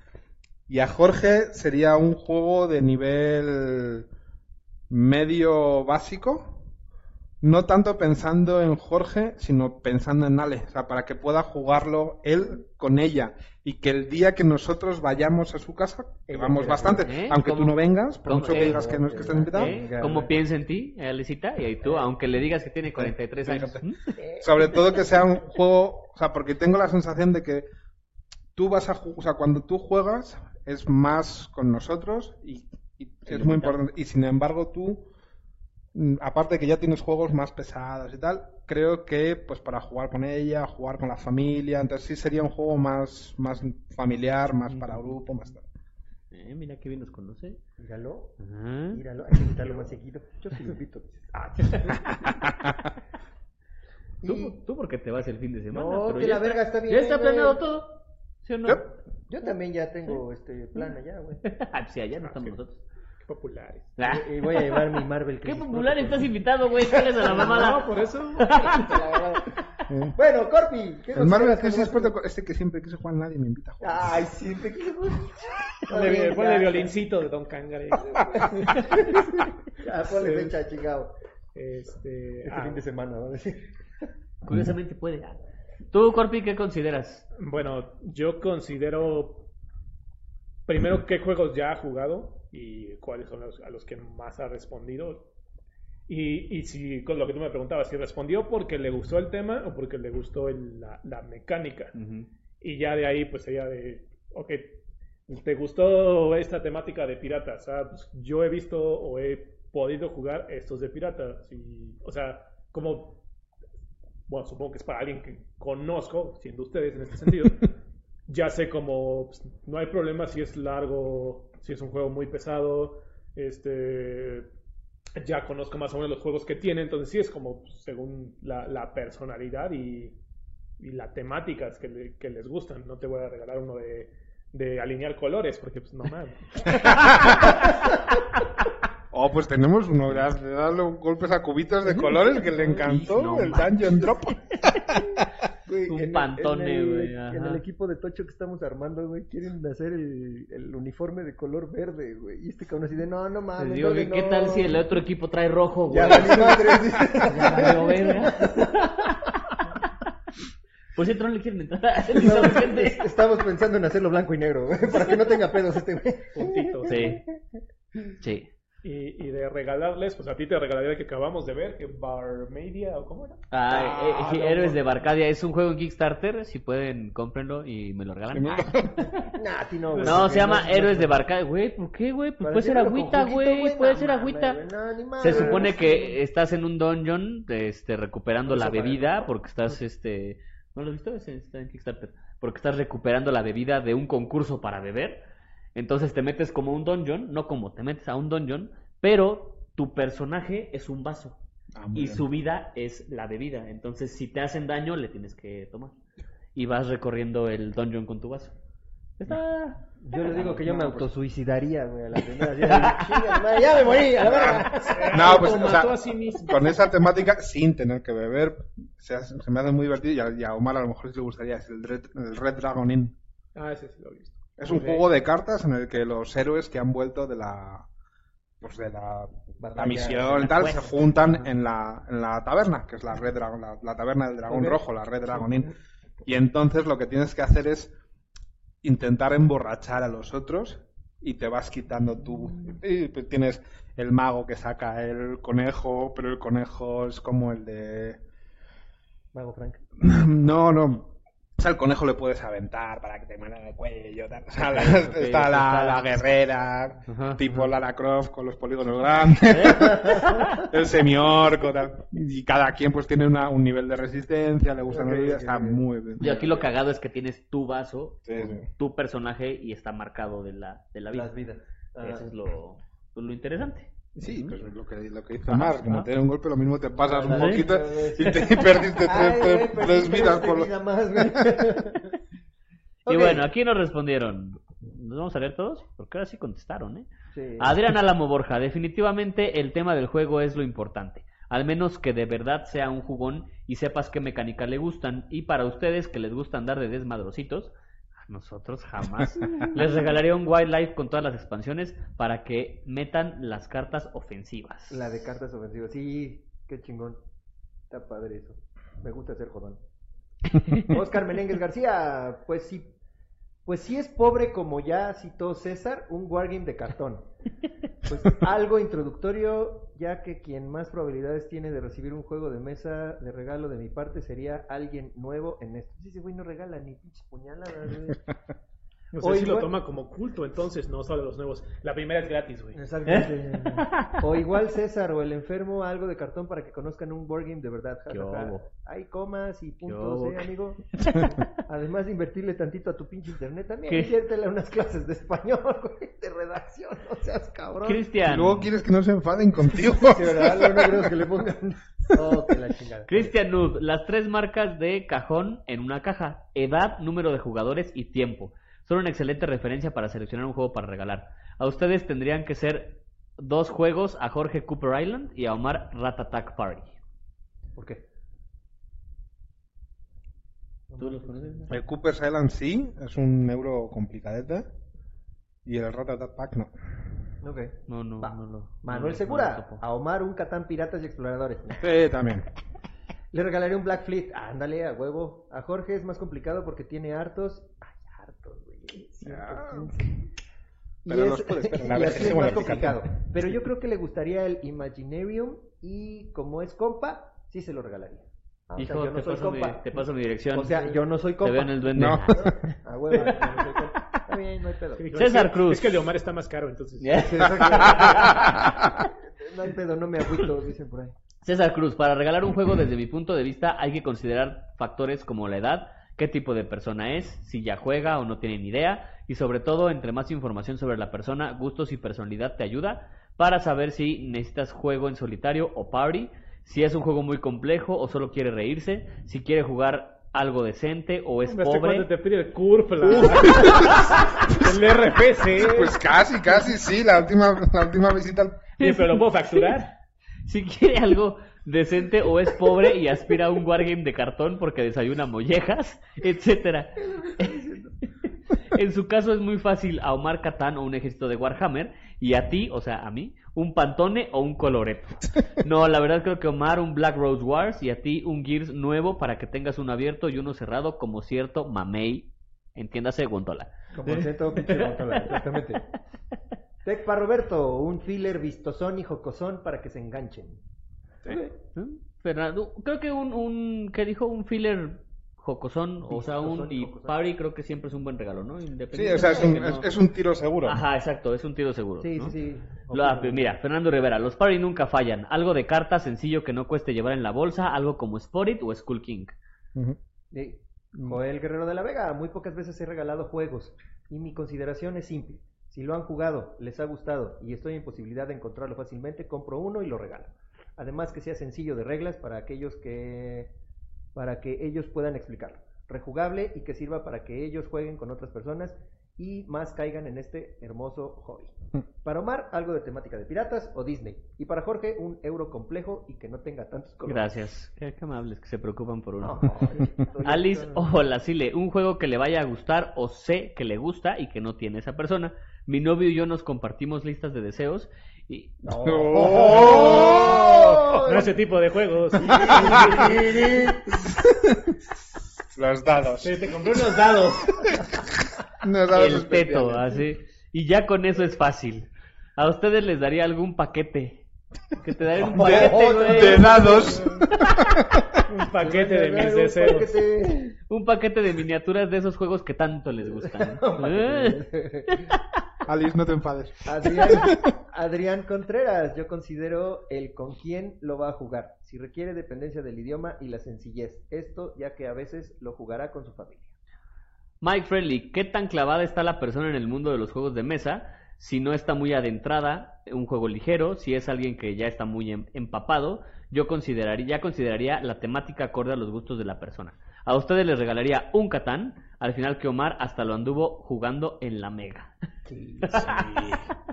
Y a Jorge sería un juego de nivel medio básico no tanto pensando en Jorge, sino pensando en Ale, o sea, para que pueda jugarlo él con ella y que el día que nosotros vayamos a su casa, que vamos bastante, ¿eh? aunque tú no vengas, por mucho que Eh, digas que no es que estás invitado, ¿Eh? Venga, ¿Cómo güey. piensa en ti, Alecita? Y tú, aunque le digas que tiene 43 años. ¿Mm? sobre todo que sea un juego, o sea, porque tengo la sensación de que tú vas a jugar, o sea, cuando tú juegas es más con nosotros y, y es muy importante. Y sin embargo tú, aparte de que ya tienes juegos más pesados y tal, creo que pues para jugar con ella, jugar con la familia, entonces sí sería un juego más, más familiar, más para grupo, más tal. Eh, mira qué bien nos conoce. Míralo, míralo, hay que invitarlo más seguido. Yo sí lo invito. Ah, Tú, y tú porque te vas el fin de semana. No, pero que ya la verga está bien, Ya está güey. planeado todo. ¿Sí o no? Yo también ya tengo este plan allá, güey. Ah, pues sí, allá no estamos nosotros. Qué populares. Ah, Y voy a llevar mi Marvel. Qué Crisis popular Protocol. estás invitado, güey. ¿Cuál es a la mamada? No, por eso. Eh, Bueno, Corpi, ¿qué El nos Marvel Crisis con Protocol, este que siempre quise jugar nadie me invita a jugar. Ay, sí, te quiero. Ponle, ponle violincito de Don Cangare. Ya, ponle fecha, chingado. Este. Este ah, fin de semana, ¿no? Curiosamente puede. Ah. Tú, Corpi, ¿qué consideras? Bueno, yo considero primero qué juegos ya ha jugado y cuáles son los a los que más ha respondido. Y, y si con lo que tú me preguntabas, si respondió porque le gustó el tema o porque le gustó el- la, la mecánica. Y ya de ahí, pues sería de, ok, ¿te gustó esta temática de piratas? Ah, pues, yo he visto o he podido jugar estos de piratas. Y, o sea, como, bueno, supongo que es para alguien que conozco, siendo ustedes en este sentido, ya sé como, pues, no hay problema si es largo, si es un juego muy pesado, este... Ya conozco más o menos los juegos que tiene, entonces sí es como según la, personalidad y, y las temáticas que, le- que les gustan. No te voy a regalar uno de, de alinear colores, porque pues no mames. Oh, pues tenemos uno darle golpes a cubitos de colores que le encantó, No el Dungeon Drop. Güey, Un en el- pantone, en el- güey, En el equipo de Tocho que estamos armando, güey, quieren hacer el, el uniforme de color verde, güey. Y este cabrón así de, no, no mames. Digo, ¿qué, qué no". tal si el otro equipo trae rojo, güey? Ya valió madre, dice. Ya valió verga. Por cierto, no le quieren entrar a No, Estamos pensando en hacerlo blanco y negro, güey, para que no tenga pedos este güey. Puntitos. Sí. Sí. Y, y de regalarles, pues a ti te regalaría el que acabamos de ver, que Barmedia, ¿o cómo era? Ah, Ah, eh, no, Héroes no. de Barcadia es un juego en Kickstarter. Si pueden, cómprenlo y me lo regalan. Nah, a ti no, güey. No, se llama no- Héroes de Barcadia. Güey, ¿por qué, güey? Pues puede ser agüita, güey. Puede no ser agüita. no, Se supone que estás en un dungeon, este, recuperando la bebida, porque estás, este, ¿no lo has visto? Está en Kickstarter. Porque estás recuperando la bebida de un concurso para beber. Entonces te metes como un dungeon, no como te metes a un dungeon, pero tu personaje es un vaso Ah, y bien. su vida es la bebida. Entonces si te hacen daño le tienes que tomar y vas recorriendo el dungeon con tu vaso. Está. Yo le digo que yo me pues- autosuicidaría, güey, a la primera. Ya, me morí, a la verga. No, pues, o sea, mató a sí mismo. con esa temática, sin tener que beber, se, hace- se me hace muy divertido y a, y a Omar a lo mejor sí le gustaría, es el Red, el Red Dragon Inn. Ah, ese sí lo he visto. Es un juego de cartas en el que los héroes que han vuelto de la pues de la, misión y tal se juntan en la, en la taberna, que es la Red Dragon, la, la taberna del dragón rojo, la Red Dragon Inn. Y entonces lo que tienes que hacer es intentar emborrachar a los otros y te vas quitando tú. Y pues tienes el mago que saca el conejo, pero el conejo es como el de Mago Frank. no, no. O sea, el conejo le puedes aventar para que te muera el cuello. tal. O sea, la- ok, está está- la, la guerrera, Ajá, tipo ajá. Lara Croft con los polígonos grandes, el semiorco, tal. Y cada quien pues tiene una- un nivel de resistencia, le gusta Ok, la vida, ok, está muy bien. Y aquí lo cagado es que tienes tu vaso, Sí, sí. tu personaje y está marcado de la, de la vida. Las vidas. Ah, Eso es lo, lo interesante. Sí, pues es lo que, lo que dice Mar, como ajá. te da un golpe, lo mismo te pasas un poquito y te y perdiste tres, Ay, tres- vidas por. Y bueno, aquí nos respondieron. ¿Nos vamos a leer todos? Porque ahora sí contestaron, ¿eh? Sí. Adrián Álamo Borja, definitivamente el tema del juego es lo importante. Al menos que de verdad sea un jugón y sepas qué mecánicas le gustan. Y para ustedes que les gusta andar de desmadrositos, nosotros jamás. les regalaría un Wildlife con todas las expansiones para que metan las cartas ofensivas. La de cartas ofensivas. Sí, Qué chingón. Está padre eso. Me gusta ser jodón. Oscar Menéndez García, pues sí. Pues sí es pobre como ya citó César, un wargame de cartón. Pues algo introductorio, ya que quien más probabilidades tiene de recibir un juego de mesa de regalo de mi parte sería alguien nuevo en esto. Sí, ese güey no regala ni pinches puñaladas, güey. O sea, O sí lo toma como culto, entonces no solo los nuevos. La primera es gratis, güey. Exactamente. O igual César o el enfermo, algo de cartón para que conozcan un board game de verdad. ja, ¿Qué ja? Hay comas y puntos? ¿eh, amigo? Además de invertirle tantito a tu pinche internet, también ¿Qué? inviértele a unas clases de español, güey, de redacción, no seas cabrón. Cristian. luego quieres que no se enfaden contigo. Sí, ¿verdad? Luego no creo que le pongan... Oh, que la chingada. Cristian Nud, las tres marcas de cajón en una caja, edad, número de jugadores y tiempo. Son una excelente referencia para seleccionar un juego para regalar. A ustedes tendrían que ser dos juegos a Jorge Cooper Island y a Omar Rat Attack Party. ¿Por qué? ¿Tú los conoces? El Cooper's Island sí, es un euro complicadete. Y el Ratatat Pack no. Ok. No, no, Va. no lo. Manuel Segura, a Omar un Catán Piratas y Exploradores. Sí, también. Le regalaré un Black Fleet. Ándale, a huevo. A Jorge es más complicado porque tiene hartos. Ay, hartos, güey. 115. Y, Pero es, ver y así que es más complicado. Pero yo creo que le gustaría el Imaginarium y como es compa, sí se lo regalaría. Ah, o sea, Hijo, yo no te, soy paso mi, compa. te paso mi dirección. O sea, yo no soy Te compa. veo en el duende. No. A huevo, yo no soy compa. Está bien, no hay pedo. César es que- Cruz. Es que el de Omar está más caro, entonces. No hay pedo, no me agüito, dicen por ahí. César Cruz, para regalar un juego desde mi punto de vista hay que considerar factores como la edad, qué tipo de persona es, si ya juega o no tiene ni idea, y sobre todo, entre más información sobre la persona, gustos y personalidad te ayuda para saber si necesitas juego en solitario o party, si es un juego muy complejo o solo quiere reírse, si quiere jugar algo decente o es Hombre, ¿hasta pobre. cuándo te pide el CURP? La... el RFC. Pues casi, casi sí. La última, la última visita al Sí, pero lo puedo facturar. Si quiere algo decente o es pobre y aspira a un wargame de cartón porque desayuna mollejas, etcétera. En su caso es muy fácil a Omar Catán o un ejército de Warhammer y a ti, o sea, a mí, un Pantone o un Coloreto. No, la verdad creo que Omar un Black Rose Wars y a ti un Gears nuevo para que tengas uno abierto y uno cerrado como cierto mamey, entiéndase Gontola. Como centro pinche exactamente. Tec para Roberto, un filler vistosón y jocosón para que se enganchen. ¿Eh? Fernando, creo que un, un ¿qué dijo? Un filler jocosón, o sea, un y party creo que siempre es un buen regalo, ¿no? Sí, Independientemente o sea, es un, no- es, tiro seguro. Ajá, exacto, es un tiro seguro. Sí, ¿no? sí, mira, Fernando Rivera, los party nunca fallan. Algo de carta sencillo que no cueste llevar en la bolsa, algo como Spotted o Skull King. Ujú. Sí. Joel Guerrero de la Vega, muy pocas veces he regalado juegos y mi consideración es simple. Si lo han jugado, les ha gustado y estoy en posibilidad de encontrarlo fácilmente, compro uno y lo regalo. Además que sea sencillo de reglas para aquellos que para que ellos puedan explicarlo. Rejugable y que sirva para que ellos jueguen con otras personas y más caigan en este hermoso hobby. Para Omar, algo de temática de piratas o Disney. Y para Jorge, un euro complejo y que no tenga tantos colores. Gracias. Qué, amables que se preocupan por uno. No, estoy- Alice hola, Sile, un juego que le vaya a gustar o sé que le gusta y que no tiene esa persona. Mi novio y yo nos compartimos listas de deseos y No. ¡Oh! No ese tipo de juegos. Los dados. Te compré unos dados. Unos dados el teto, así. Y ya con eso es fácil. A ustedes les daría algún paquete. Que te daría un paquete, güey. De dados. Un paquete de mis Un deseos. paquete. Un paquete de miniaturas de esos juegos que tanto les gustan. ¿Eh? Alice, no te enfades. Adrián, Adrián Contreras, yo considero el con quién lo va a jugar. Si requiere dependencia del idioma y la sencillez. Esto ya que a veces lo jugará con su familia. Mike Friendly, ¿qué tan clavada está la persona en el mundo de los juegos de mesa? Si no está muy adentrada, un juego ligero, si es alguien que ya está muy em- empapado, yo consideraría, ya consideraría la temática acorde a los gustos de la persona. A ustedes les regalaría un Catán, al final que Omar hasta lo anduvo jugando en la Mega. Sí,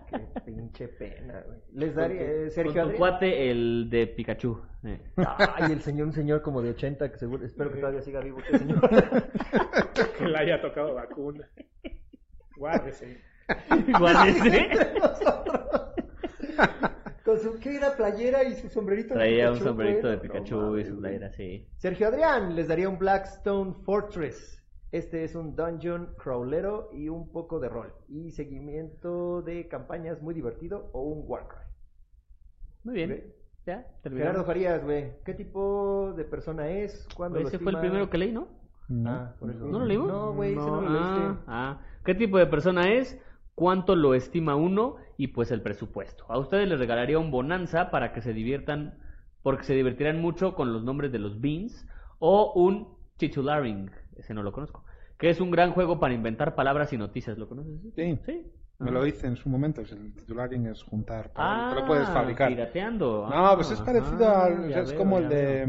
Qué pinche pena, güey. Les daría eh, Con Sergio tu Adrián. cuate, el de Pikachu. eh. Ay, el señor, un señor como de 80, que seguro, espero que todavía siga vivo este señor. Que le haya tocado vacuna. Guárdese. Guárdese. con su ¿qué era playera y su sombrerito de Traía un Pikachu, sombrerito de güey. Pikachu No y su playera, sí. Sergio Adrián les daría un Blackstone Fortress. Este es un dungeon crawlero y un poco de rol. Y seguimiento de campañas muy divertido o un Warcry. Muy bien. Ya, Gerardo terminamos. Farías, güey. ¿Qué tipo de persona es? ¿Cuándo lo Ese fue el primero que leí, ¿no? Ah, por eso. ¿No lo leímos? No, güey, ese no lo Ah, leíste. ah. ¿Qué tipo de persona es? ¿Cuánto lo estima uno? Y pues el presupuesto. A ustedes les regalaría un bonanza para que se diviertan, porque se divertirán mucho con los nombres de los beans. O un titularing, ese no lo conozco. Que es un gran juego para inventar palabras y noticias. ¿Lo conoces? Sí. Sí. Me Ah. lo hice en su momento. El titularing es juntar. pero Ah, lo puedes fabricar. pirateando. No, pues es Ah, parecido ah, al. Es veo, como el de.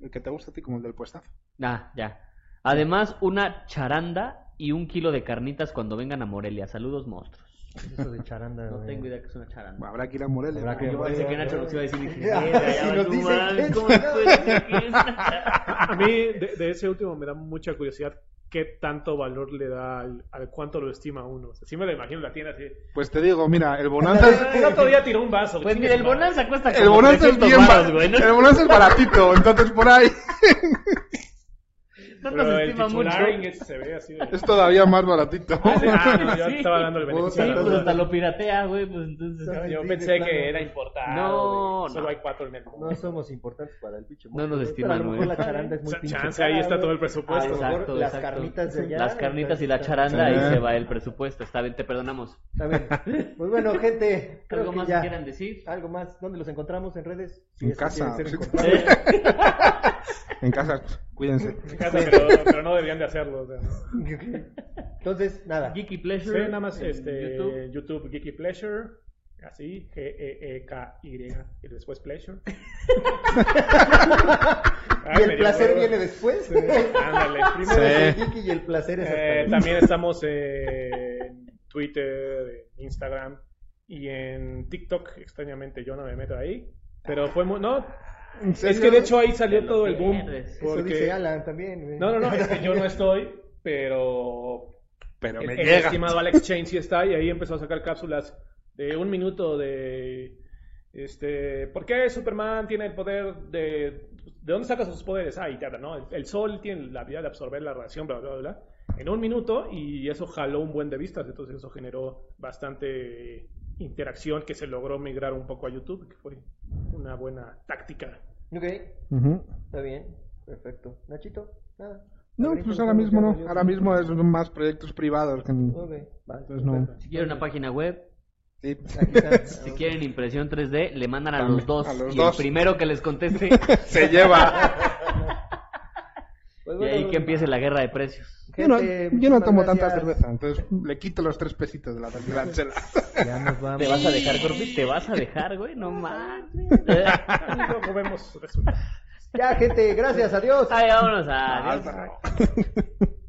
El que te gusta a ti, como el del puestazo. Ah, ya. Además, una charanda y un kilo de carnitas cuando vengan a Morelia. Saludos, monstruos. ¿Qué es eso de charanda, No tengo idea que es una charanda. Habrá que ir a Morelia. Habrá que ir a Yo pensé que Morelia, Nacho ¿no? nos iba a decir. dije, Ya, "Mierda, si nos dicen que- ¿cómo puede ser que es una charanda?" A mí, de, de ese último, me da mucha curiosidad qué tanto valor le da al, al cuánto lo estima uno. O sea, sí me lo imagino la tienda así. Pues te digo, mira, el bonanza es. El otro día tiró un vaso. Pues mira, el. Bonanza cuesta El como bonanza es 300 bien güey. No, El bonanza es baratito, entonces por ahí no Pero nos el estima mucho. ese se ve así de... es todavía más baratito. Ah, sí, ah, no, yo Sí. estaba dando el beneficio. Sí, de la pues duda. hasta lo piratea, güey, pues entonces... No, Yo Sí, pensé de plano. que era importado. No, güey. Solo no. hay cuatro en el mundo. No somos importantes para el pinche No monstruo, nos estiman, pero A lo mejor güey. la charanda es muy Ch- pinche chance, ahí cara, está güey. todo el A presupuesto. mejor Exacto, las exacto. carnitas de allá. Las carnitas y la charanda, ahí se va el presupuesto. Está bien, te perdonamos. Está bien. Pues bueno, gente, creo ¿Algo que más ya. que quieran decir? ¿Algo más? ¿Dónde los encontramos en redes? En es que casa. quieren ser encontrados. En casa, cuídense. En casa, pero, pero no deberían de hacerlo. o sea. Entonces, nada. Geeky Sí, Pleasure. nada más este, YouTube. YouTube. Geeky Pleasure. Así, G-E-E-K-Y. Y después Pleasure. Ay, ¿Y el placer huevo. viene después? Sí, ándale. Primero Sí. es el geek y el placer es Eh, también estamos en Twitter, en Instagram y en TikTok. Extrañamente yo no me meto ahí. Pero fue muy... No, es que de hecho ahí salió todo el boom. Eso dice Alan también. güey. No, no, no, es que yo no estoy, pero Pero el, me el llega. estimado Alex Chain sí está y ahí empezó a sacar cápsulas de un minuto de este ¿por qué Superman tiene el poder de de dónde saca sus poderes? Ah, y te habla, ¿no? El, el sol tiene la habilidad de absorber la radiación, bla, bla, bla, bla, en un minuto y eso jaló un buen de vistas, entonces eso generó bastante interacción que se logró migrar un poco a YouTube, que fue una buena táctica. Ok, está bien. Perfecto. Nachito, nada. No, pues ahora ¿cómo mismo no. Ahora mismo es más proyectos privados. Que... Ok, vale. Entonces no. Si quieren una página web, Sí. Aquí está. si quieren impresión 3D, le mandan a los dos. a los y dos. el primero que les conteste, Se lleva. Pues y ahí que empiece la guerra de precios. Yo no, yo no muchísimas tomo tanta cerveza, entonces le quito los tres pesitos de la, chela. Ya nos vamos. ¿Te vas a dejar, Corpi? ¿Te vas a dejar, güey? No mames. Luego vemos resultados. Ya, gente, gracias, adiós. Ay, vámonos. Adiós.